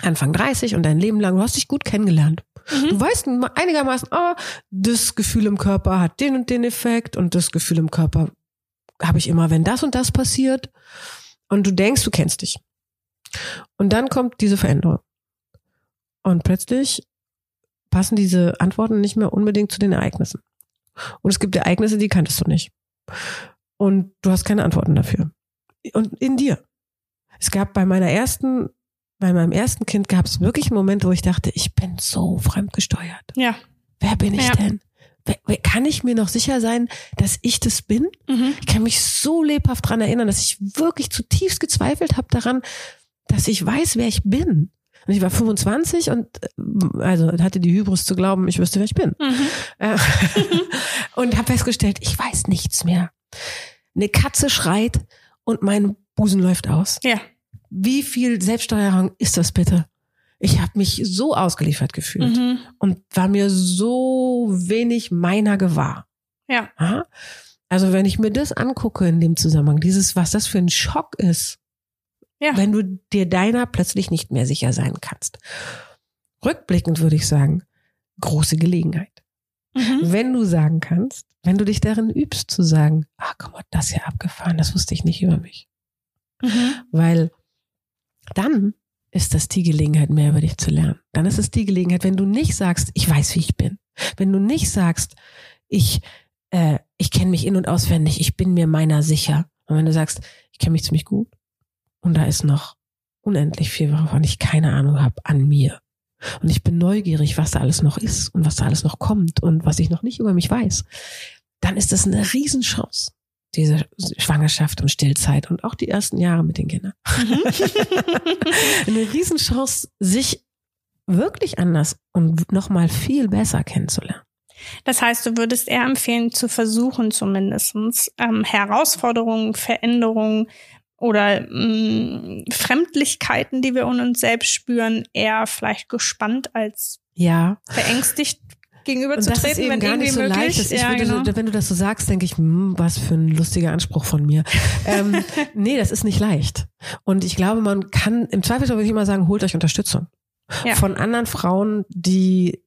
Anfang 30 und dein Leben lang, du hast dich gut kennengelernt. Mhm. Du weißt einigermaßen, oh, das Gefühl im Körper hat den und den Effekt und das Gefühl im Körper habe ich immer, wenn das und das passiert. Und du denkst, du kennst dich. Und dann kommt diese Veränderung. Und plötzlich passen diese Antworten nicht mehr unbedingt zu den Ereignissen. Und es gibt Ereignisse, die kanntest du nicht. Und du hast keine Antworten dafür. Und in dir. Es gab bei meiner ersten, bei meinem ersten Kind gab es wirklich einen Moment, wo ich dachte, ich bin so fremdgesteuert. Ja. Wer bin ich ja. denn? Kann ich mir noch sicher sein, dass ich das bin? Mhm. Ich kann mich so lebhaft dran erinnern, dass ich wirklich zutiefst gezweifelt habe daran, dass ich weiß, wer ich bin. Und ich war 25 und äh, also hatte die Hybris zu glauben, ich wüsste, wer ich bin. Mhm. Äh, und habe festgestellt, ich weiß nichts mehr. Eine Katze schreit und mein Busen läuft aus. Ja. Wie viel Selbststeuerung ist das bitte? Ich habe mich so ausgeliefert gefühlt mhm. und war mir so wenig meiner gewahr. Ja. Also wenn ich mir das angucke in dem Zusammenhang, dieses, was das für ein Schock ist, ja. Wenn du dir deiner plötzlich nicht mehr sicher sein kannst. Rückblickend würde ich sagen, große Gelegenheit. Mhm. Wenn du sagen kannst, wenn du dich darin übst zu sagen, ah, guck mal, das hier abgefahren, das wusste ich nicht über mich. Mhm. Weil dann ist das die Gelegenheit, mehr über dich zu lernen. Dann ist es die Gelegenheit, wenn du nicht sagst, ich weiß, wie ich bin. Wenn du nicht sagst, ich, äh, ich kenne mich in- und auswendig, ich bin mir meiner sicher. Und wenn du sagst, ich kenne mich ziemlich gut, und da ist noch unendlich viel, wovon ich keine Ahnung habe, an mir. Und ich bin neugierig, was da alles noch ist und was da alles noch kommt und was ich noch nicht über mich weiß. Dann ist das eine Riesenchance, diese Schwangerschaft und Stillzeit und auch die ersten Jahre mit den Kindern. Mhm. eine Riesenchance, sich wirklich anders und nochmal viel besser kennenzulernen. Das heißt, du würdest eher empfehlen, zu versuchen, zumindestens ähm, Herausforderungen, Veränderungen oder mh, mm, Fremdlichkeiten, die wir in uns selbst spüren, eher vielleicht gespannt als ja. verängstigt gegenüberzutreten, wenn gar irgendwie nicht so möglich. Leicht ist. Ja, würde, genau. Wenn du das so sagst, denke ich, hm, was für ein lustiger Anspruch von mir. ähm, nee, das ist nicht leicht. Und ich glaube, man kann, im Zweifelsfall würde ich immer sagen, holt euch Unterstützung. Ja. Von anderen Frauen, die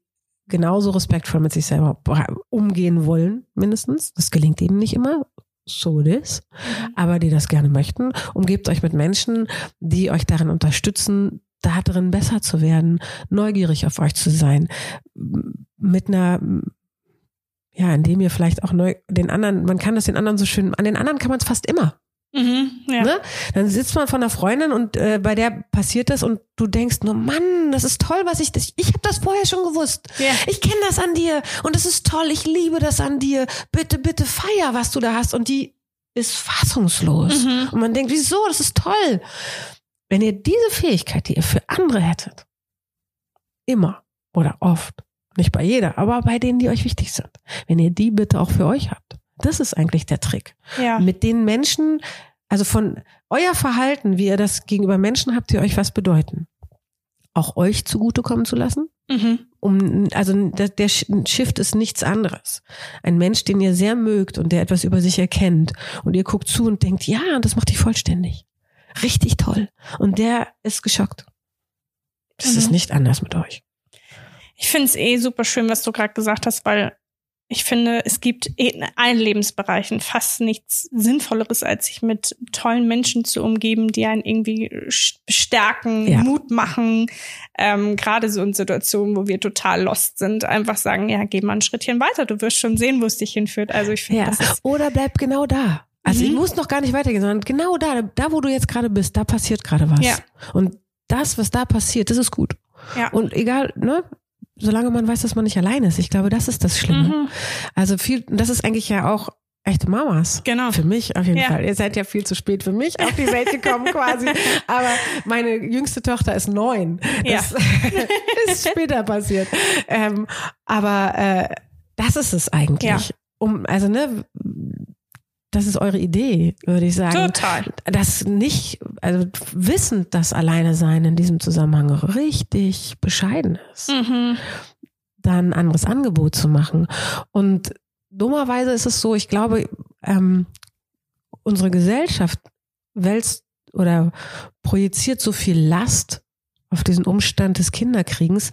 genauso respektvoll mit sich selber umgehen wollen, mindestens. Das gelingt ihnen nicht immer so it is, mhm. aber die das gerne möchten. Umgebt euch mit Menschen, die euch darin unterstützen, da drin besser zu werden, neugierig auf euch zu sein, mit einer ja, indem ihr vielleicht auch neu den anderen, man kann das den anderen so schön, an den anderen kann man es fast immer. Mhm, ja. ne? Dann sitzt man von einer Freundin und äh, bei der passiert das und du denkst nur, Mann, das ist toll, was ich das, ich habe das vorher schon gewusst. Ja. Ich kenne das an dir und das ist toll, ich liebe das an dir. Bitte, bitte feier, was du da hast. Und die ist fassungslos. Mhm. Und man denkt, wieso, das ist toll. Wenn ihr diese Fähigkeit, die ihr für andere hättet, immer oder oft Nicht bei jeder, aber bei denen, die euch wichtig sind. Wenn ihr die bitte auch für euch habt. Das ist eigentlich der Trick. Ja. Mit den Menschen, also von euer Verhalten, wie ihr das gegenüber Menschen habt, die euch was bedeuten, auch euch zugutekommen zu lassen. Mhm. Um, also der, der Shift ist nichts anderes. Ein Mensch, den ihr sehr mögt und der etwas über sich erkennt und ihr guckt zu und denkt, ja, das macht dich vollständig. Richtig toll. Und der ist geschockt. Das Mhm. ist nicht anders mit euch. Ich finde es eh super schön, was du gerade gesagt hast, weil ich finde, es gibt eh in allen Lebensbereichen fast nichts Sinnvolleres, als sich mit tollen Menschen zu umgeben, die einen irgendwie bestärken, Ja. Mut machen. Ähm, Gerade so in Situationen, wo wir total lost sind, einfach sagen, ja, geh mal ein Schrittchen weiter, du wirst schon sehen, wo es dich hinführt. Also ich finde, Ja. das Oder bleib genau da. Also Mhm. ich muss noch gar nicht weitergehen, sondern genau da, da wo du jetzt gerade bist, da passiert gerade was. Ja. Und das, was da passiert, das ist gut. ja. Und egal, ne? Solange man weiß, dass man nicht allein ist. Ich glaube, das ist das Schlimme. Mhm. Also viel, das ist eigentlich ja auch echte Mamas. Genau. Für mich auf jeden Ja. Fall. Ihr seid ja viel zu spät für mich auf die Welt gekommen quasi. Aber meine jüngste Tochter ist neun. Das ist später passiert. Ähm, aber äh, das ist es eigentlich. Ja. Um, also ne, das ist eure Idee, würde ich sagen. Total. Das nicht, also wissend, dass alleine sein in diesem Zusammenhang richtig bescheiden ist Mhm. da ein anderes Angebot zu machen. Und dummerweise ist es so, ich glaube, ähm, unsere Gesellschaft wälzt oder projiziert so viel Last auf diesen Umstand des Kinderkriegens,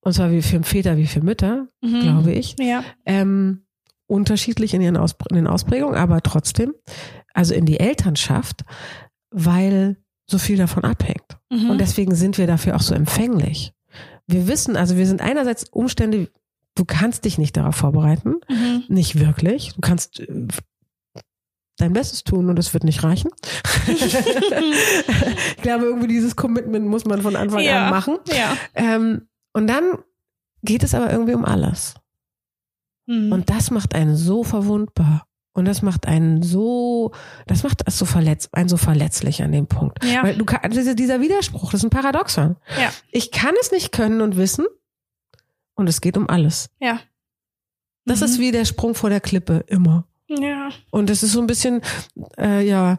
und zwar wie für Väter wie für Mütter, Mhm. glaube ich, Ja. ähm, unterschiedlich in, ihren Auspr in den Ausprägungen, aber trotzdem, also in die Elternschaft, weil so viel davon abhängt. Mhm. Und deswegen sind wir dafür auch so empfänglich. Wir wissen, also wir sind einerseits Umstände, du kannst dich nicht darauf vorbereiten, Mhm. nicht wirklich. Du kannst äh, dein Bestes tun und es wird nicht reichen. ich glaube, irgendwie dieses Commitment muss man von Anfang Ja. an machen. Ja. Ähm, und dann geht es aber irgendwie um alles. Mhm. Und das macht einen so verwundbar. Und das macht einen so, das macht es so verletz, einen so verletzlich an dem Punkt. ja. Weil du kann, dieser Widerspruch, das ist ein Paradoxon. Ja. Ich kann es nicht können und wissen und es geht um alles. ja. Das Mhm. ist wie der Sprung vor der Klippe, immer. Ja. Und es ist so ein bisschen, äh, ja,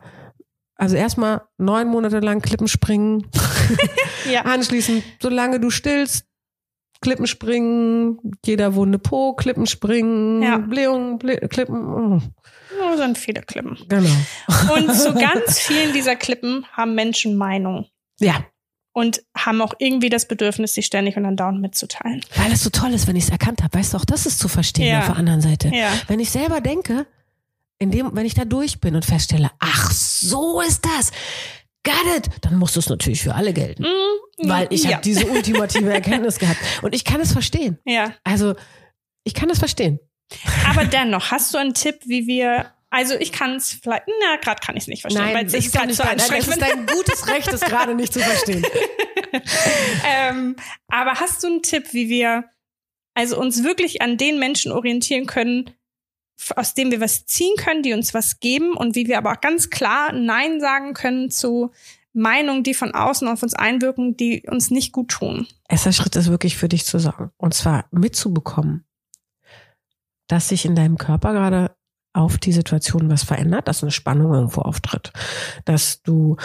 also erstmal neun Monate lang Klippen springen, Ja. anschließend, solange du stillst, Klippen springen, jeder Wunde Po, Klippen springen, Ja. Blähungen, Blä Klippen, Oh, sind viele Klippen. genau. Und zu ganz vielen dieser Klippen haben Menschen Meinung Ja, und haben auch irgendwie das Bedürfnis, sich ständig und andauernd mitzuteilen. weil es so toll ist, wenn ich es erkannt habe. Weißt du, auch das ist zu verstehen Ja. auf der anderen Seite. Ja. Wenn ich selber denke, in dem, wenn ich da durch bin und feststelle, ach, so ist das, got it, dann muss es natürlich für alle gelten. Mhm. Weil ich ja. habe diese ultimative Erkenntnis gehabt. Und ich kann es verstehen. Ja. Also, ich kann es verstehen. Aber dennoch, hast du einen Tipp, wie wir. Also ich kann es vielleicht, na, gerade kann ich es nicht verstehen, weil es ist gerade so anstrengend. es ist dein gutes Recht, es gerade nicht zu verstehen. ähm, aber hast du einen Tipp, wie wir also uns wirklich an den Menschen orientieren können, aus denen wir was ziehen können, die uns was geben und wie wir aber auch ganz klar Nein sagen können zu Meinungen, die von außen auf uns einwirken, die uns nicht gut tun. Erster Schritt ist wirklich für dich zu sorgen. Und zwar mitzubekommen, dass sich in deinem Körper gerade auf die Situation was verändert, dass eine Spannung irgendwo auftritt. Dass du,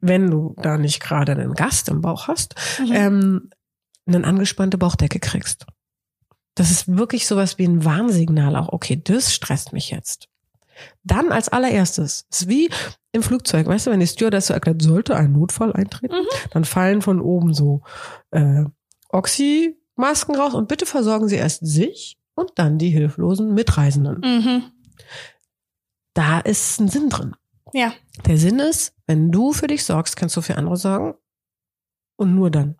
wenn du da nicht gerade einen Gast im Bauch hast, ähm, eine angespannte Bauchdecke kriegst. Das ist wirklich sowas wie ein Warnsignal auch. Okay, das stresst mich jetzt. Dann als allererstes, ist wie im Flugzeug, weißt du, wenn die Stewardess so erklärt, sollte ein Notfall eintreten, Mhm. dann fallen von oben so äh, Oxymasken raus und bitte versorgen Sie erst sich und dann die hilflosen Mitreisenden. Mhm. Da ist ein Sinn drin. Ja. Der Sinn ist, wenn du für dich sorgst, kannst du für andere sorgen und nur dann.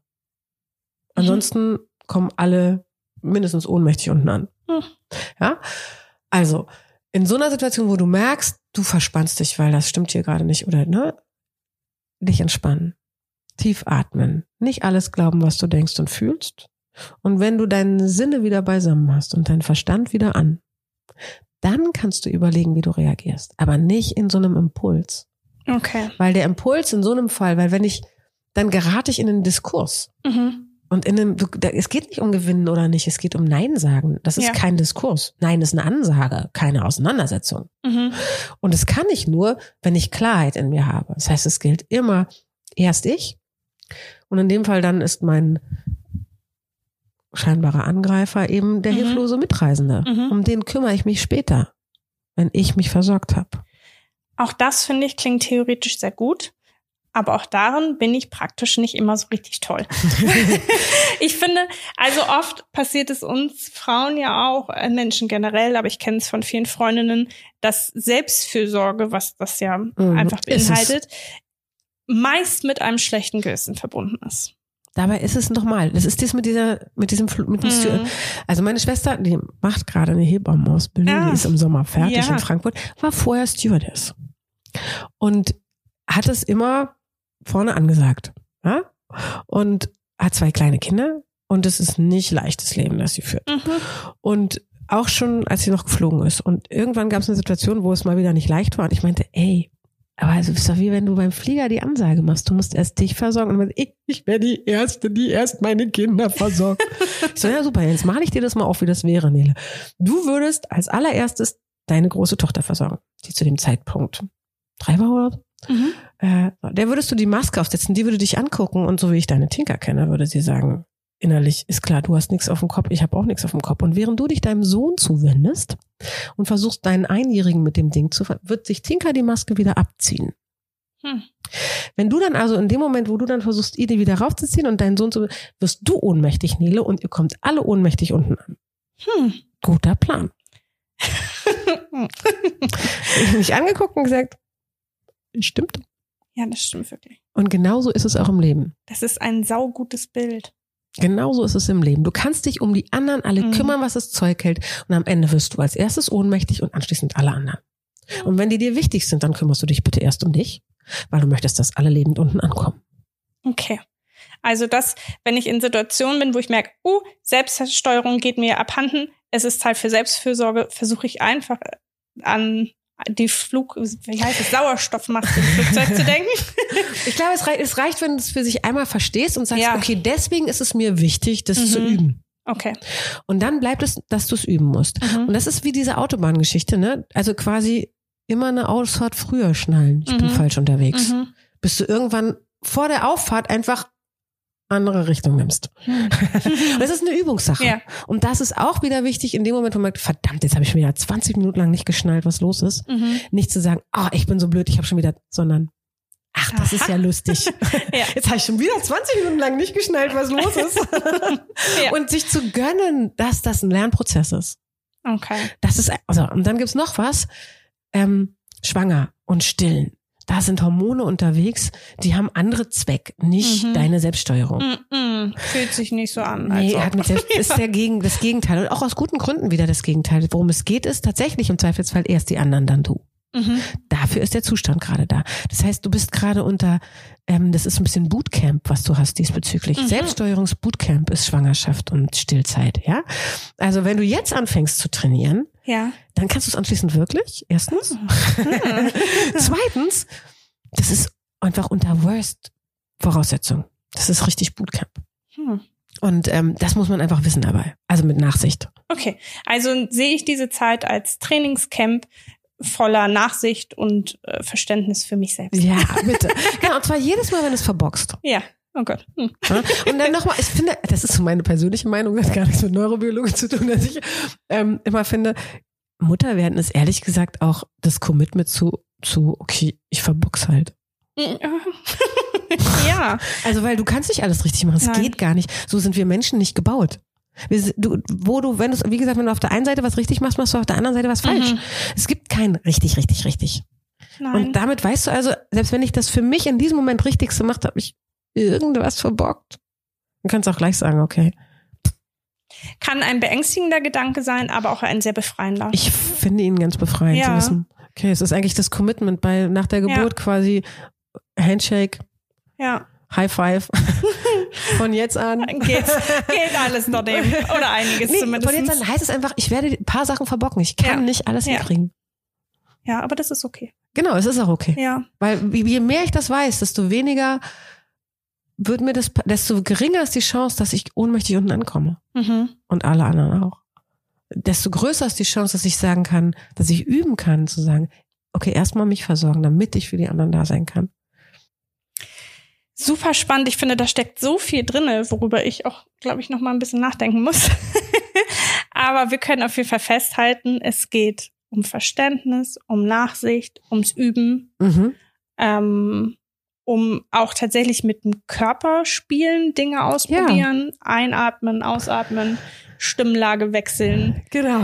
Ansonsten kommen alle mindestens ohnmächtig unten an. Hm. Ja? Also, in so einer Situation, wo du merkst, du verspannst dich, weil das stimmt hier gerade nicht oder ne, dich entspannen. Tief atmen. Nicht alles glauben, was du denkst und fühlst. Und wenn du deine Sinne wieder beisammen hast und deinen Verstand wieder an, dann kannst du überlegen, wie du reagierst. Aber nicht in so einem Impuls. Okay. Weil der Impuls in so einem Fall, weil wenn ich, dann gerate ich in einen Diskurs. Mhm. Und in einem, es geht nicht um Gewinnen oder nicht, es geht um Nein sagen. Das ist Ja. kein Diskurs. Nein ist eine Ansage, keine Auseinandersetzung. Mhm. Und es kann ich nur, wenn ich Klarheit in mir habe. Das heißt, es gilt immer erst ich. Und in dem Fall dann ist mein scheinbarer Angreifer eben der Mhm. hilflose Mitreisende. Mhm. Um den kümmere ich mich später, wenn ich mich versorgt habe. Auch das finde ich klingt theoretisch sehr gut. Aber auch darin bin ich praktisch nicht immer so richtig toll. ich finde, also oft passiert es uns Frauen ja auch, äh, Menschen generell, aber ich kenne es von vielen Freundinnen, dass Selbstfürsorge, was das ja einfach ist es. beinhaltet, meist mit einem schlechten Gewissen verbunden ist. Dabei ist es normal. Das ist das mit dieser, mit diesem, mit dem Mhm. Also meine Schwester, die macht gerade eine Hebammenausbildung, Ja. die ist im Sommer fertig Ja. in Frankfurt, war vorher Stewardess. Und hat es immer vorne angesagt. Ja? Und hat zwei kleine Kinder und es ist nicht leichtes Leben, das sie führt. Mhm. Und auch schon, als sie noch geflogen ist. Und irgendwann gab es eine Situation, wo es mal wieder nicht leicht war. Und ich meinte, ey, aber also ist doch wie wenn du beim Flieger die Ansage machst, du musst erst dich versorgen. Und man, ich, ich wäre die Erste, die erst meine Kinder versorgt. ich so, ja super, jetzt male ich dir das mal auf, wie das wäre, Nele. Du würdest als allererstes deine große Tochter versorgen, die zu dem Zeitpunkt drei war oder so. Mhm. Äh, der würdest du die Maske aufsetzen, die würde dich angucken und so wie ich deine Tinker kenne, würde sie sagen, innerlich ist klar, du hast nichts auf dem Kopf, ich habe auch nichts auf dem Kopf. Und während du dich deinem Sohn zuwendest und versuchst, deinen Einjährigen mit dem Ding zu ver wird sich Tinker die Maske wieder abziehen. Hm. Wenn du dann also in dem Moment, wo du dann versuchst, ihr die wieder raufzuziehen und deinen Sohn zu, wirst du ohnmächtig, Nele, und ihr kommt alle ohnmächtig unten an. Hm. Guter Plan. ich habe mich angeguckt und gesagt, stimmt. Ja, das stimmt wirklich. Und genauso ist es auch im Leben. Das ist ein saugutes Bild. Genauso ist es im Leben. Du kannst dich um die anderen alle Mhm. kümmern, was das Zeug hält. Und am Ende wirst du als erstes ohnmächtig und anschließend alle anderen. Und wenn die dir wichtig sind, dann kümmerst du dich bitte erst um dich, weil du möchtest, dass alle lebend unten ankommen. Okay. Also das, wenn ich in Situationen bin, wo ich merke, uh, Selbststeuerung geht mir abhanden, es ist Zeit für Selbstfürsorge, versuche ich einfach an die Flug, wie heißt es, Sauerstoffmaske im Flugzeug zu denken. Ich glaube, es reicht, es reicht, wenn du es für sich einmal verstehst und sagst, Ja. okay, deswegen ist es mir wichtig, das Mhm. zu üben. Okay. Und dann bleibt es, dass du es üben musst. Mhm. Und das ist wie diese Autobahngeschichte, ne? Also quasi immer eine Ausfahrt früher schnallen. Ich bin Mhm. falsch unterwegs. Mhm. Bis du irgendwann vor der Auffahrt einfach andere Richtung nimmst. Und das ist eine Übungssache. Ja. Und das ist auch wieder wichtig in dem Moment, wo man merkt, verdammt, jetzt habe ich schon wieder 20 Minuten lang nicht geschnallt, was los ist. Mhm. Nicht zu sagen, ah, ich bin so blöd, ich habe schon wieder, sondern ach, das ist Aha. ja lustig. Ja. Jetzt habe ich schon wieder 20 Minuten lang nicht geschnallt, was los ist. Ja. Und sich zu gönnen, dass das ein Lernprozess ist. Okay. Das ist, also, und dann gibt's noch was, ähm, schwanger und stillen. Da sind Hormone unterwegs, die haben andere Zweck, nicht Mhm. deine Selbststeuerung. -mm. Fühlt sich nicht so an. Nee, hat mit Selbst, ist der Gegen, das Gegenteil. Und auch aus guten Gründen wieder das Gegenteil. Worum es geht, ist tatsächlich im Zweifelsfall erst die anderen, dann du. Mhm. Dafür ist der Zustand gerade da. Das heißt, du bist gerade unter, ähm, das ist ein bisschen Bootcamp, was du hast diesbezüglich. Mhm. Selbststeuerungsbootcamp ist Schwangerschaft und Stillzeit, ja. Also wenn du jetzt anfängst zu trainieren, Ja. dann kannst du es anschließend wirklich. Erstens. Zweitens, das ist einfach unter Worst Voraussetzung. Das ist richtig Bootcamp. Hm. Und ähm, das muss man einfach wissen dabei. Also mit Nachsicht. Okay, also sehe ich diese Zeit als Trainingscamp voller Nachsicht und äh, Verständnis für mich selbst. Ja, bitte. genau, und zwar jedes Mal, wenn es verboxt. Ja, oh Gott. Hm. Und dann nochmal, ich finde, das ist so meine persönliche Meinung, das hat gar nichts mit Neurobiologie zu tun, dass ich ähm, immer finde, Mutter werden ist ehrlich gesagt auch das Commitment zu, zu okay, ich verbox halt. ja, Also, weil du kannst nicht alles richtig machen. Es geht gar nicht. So sind wir Menschen nicht gebaut. Du, wo du, wenn du, wie gesagt, wenn du auf der einen Seite was richtig machst, machst du auf der anderen Seite was falsch. Mhm. Es gibt kein richtig, richtig, richtig. nein. Und damit weißt du also, selbst wenn ich das für mich in diesem Moment richtig gemacht habe, ich irgendwas verbockt. Du kannst auch gleich sagen, okay. Kann ein beängstigender Gedanke sein, aber auch ein sehr befreiender. Ich finde ihn ganz befreiend Ja. zu wissen. Okay, es ist eigentlich das Commitment bei nach der Geburt quasi Handshake, ja, High Five von jetzt an. geht, geht alles daneben. Oder einiges Nee, zumindest. von jetzt an heißt es einfach, ich werde ein paar Sachen verbocken. Ich kann Ja. nicht alles Ja. hinkriegen. Ja, aber das ist okay. Genau, es ist auch okay. Ja. Weil je mehr ich das weiß, desto weniger wird mir das, desto geringer ist die Chance, dass ich ohnmächtig unten ankomme. Mhm. Und alle anderen auch. Desto größer ist die Chance, dass ich sagen kann, dass ich üben kann, zu sagen, okay, erstmal mich versorgen, damit ich für die anderen da sein kann. Super spannend. Ich finde, da steckt so viel drinne, worüber ich auch, glaube ich, noch mal ein bisschen nachdenken muss. Aber wir können auf jeden Fall festhalten, es geht um Verständnis, um Nachsicht, ums Üben, Mhm. ähm, um auch tatsächlich mit dem Körper spielen, Dinge ausprobieren, einatmen, ausatmen, Stimmlage wechseln. Genau.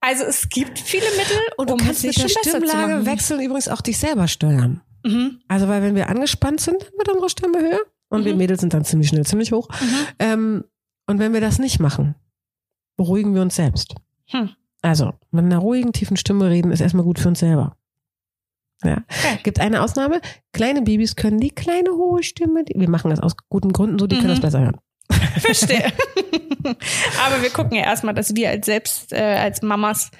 Also es gibt viele Mittel, Und du um kannst es mit der Stimmlage wechseln übrigens auch dich selber steuern. Mhm. Also, weil wenn wir angespannt sind, dann wird unsere Stimme höher. Und wir Mhm. Mädels sind dann ziemlich schnell, ziemlich hoch. Mhm. Ähm, und wenn wir das nicht machen, beruhigen wir uns selbst. Hm. Also, mit einer ruhigen, tiefen Stimme reden ist erstmal gut für uns selber. Ja. Okay. Gibt eine Ausnahme. Kleine Babys können die kleine hohe Stimme, die, wir machen das aus guten Gründen so, die können Mhm. das besser hören. Verstehe. Aber wir gucken ja erstmal, dass wir als selbst, äh, als Mamas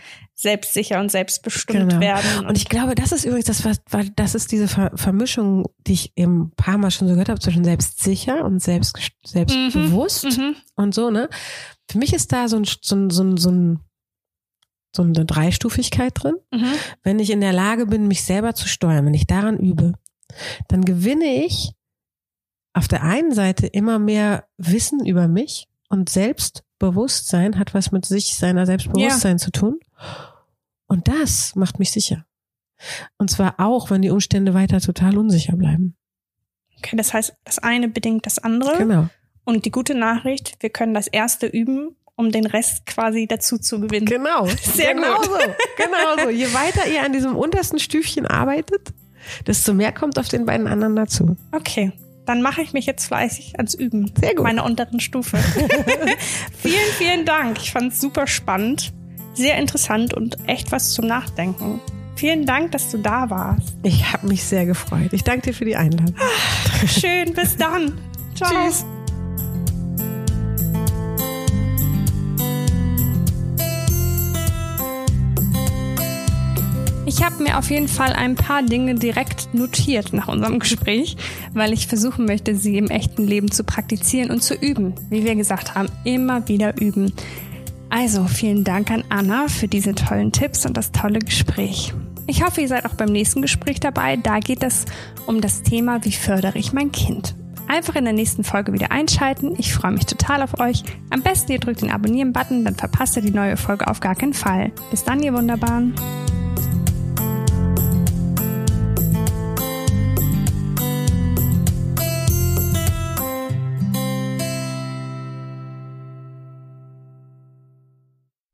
selbstsicher und selbstbestimmt Genau. werden. Und ich glaube, das ist übrigens das, was, weil das ist diese Ver Vermischung, die ich eben ein paar Mal schon so gehört habe, zwischen selbstsicher und selbst, selbstbewusst Mhm. und so, ne? Für mich ist da so ein, so ein, so ein, so ein so eine Dreistufigkeit drin. Mhm. Wenn ich in der Lage bin, mich selber zu steuern, wenn ich daran übe, dann gewinne ich auf der einen Seite immer mehr Wissen über mich und Selbstbewusstsein hat was mit sich, seiner Selbstbewusstsein zu tun. Und das macht mich sicher. Und zwar auch, wenn die Umstände weiter total unsicher bleiben. Okay, das heißt, das eine bedingt das andere. Genau. Und die gute Nachricht, wir können das erste üben, um den Rest quasi dazu zu gewinnen. Genau. Sehr genau gut. so. Genau so. Je weiter ihr an diesem untersten Stüfchen arbeitet, desto mehr kommt auf den beiden anderen dazu. Okay, dann mache ich mich jetzt fleißig ans Üben. Sehr gut. Meiner unteren Stufe. vielen, vielen Dank. Ich fand es super spannend, sehr interessant und echt was zum Nachdenken. Vielen Dank, dass du da warst. Ich habe mich sehr gefreut. Ich danke dir für die Einladung. Schön, bis dann. Ciao. Tschüss. Ich habe mir auf jeden Fall ein paar Dinge direkt notiert nach unserem Gespräch, weil ich versuchen möchte, sie im echten Leben zu praktizieren und zu üben. Wie wir gesagt haben, immer wieder üben. Also vielen Dank an Anna für diese tollen Tipps und das tolle Gespräch. Ich hoffe, ihr seid auch beim nächsten Gespräch dabei. Da geht es um das Thema, wie fördere ich mein Kind. Einfach in der nächsten Folge wieder einschalten. Ich freue mich total auf euch. Am besten ihr drückt den Abonnieren-Button, dann verpasst ihr die neue Folge auf gar keinen Fall. Bis dann, ihr Wunderbaren.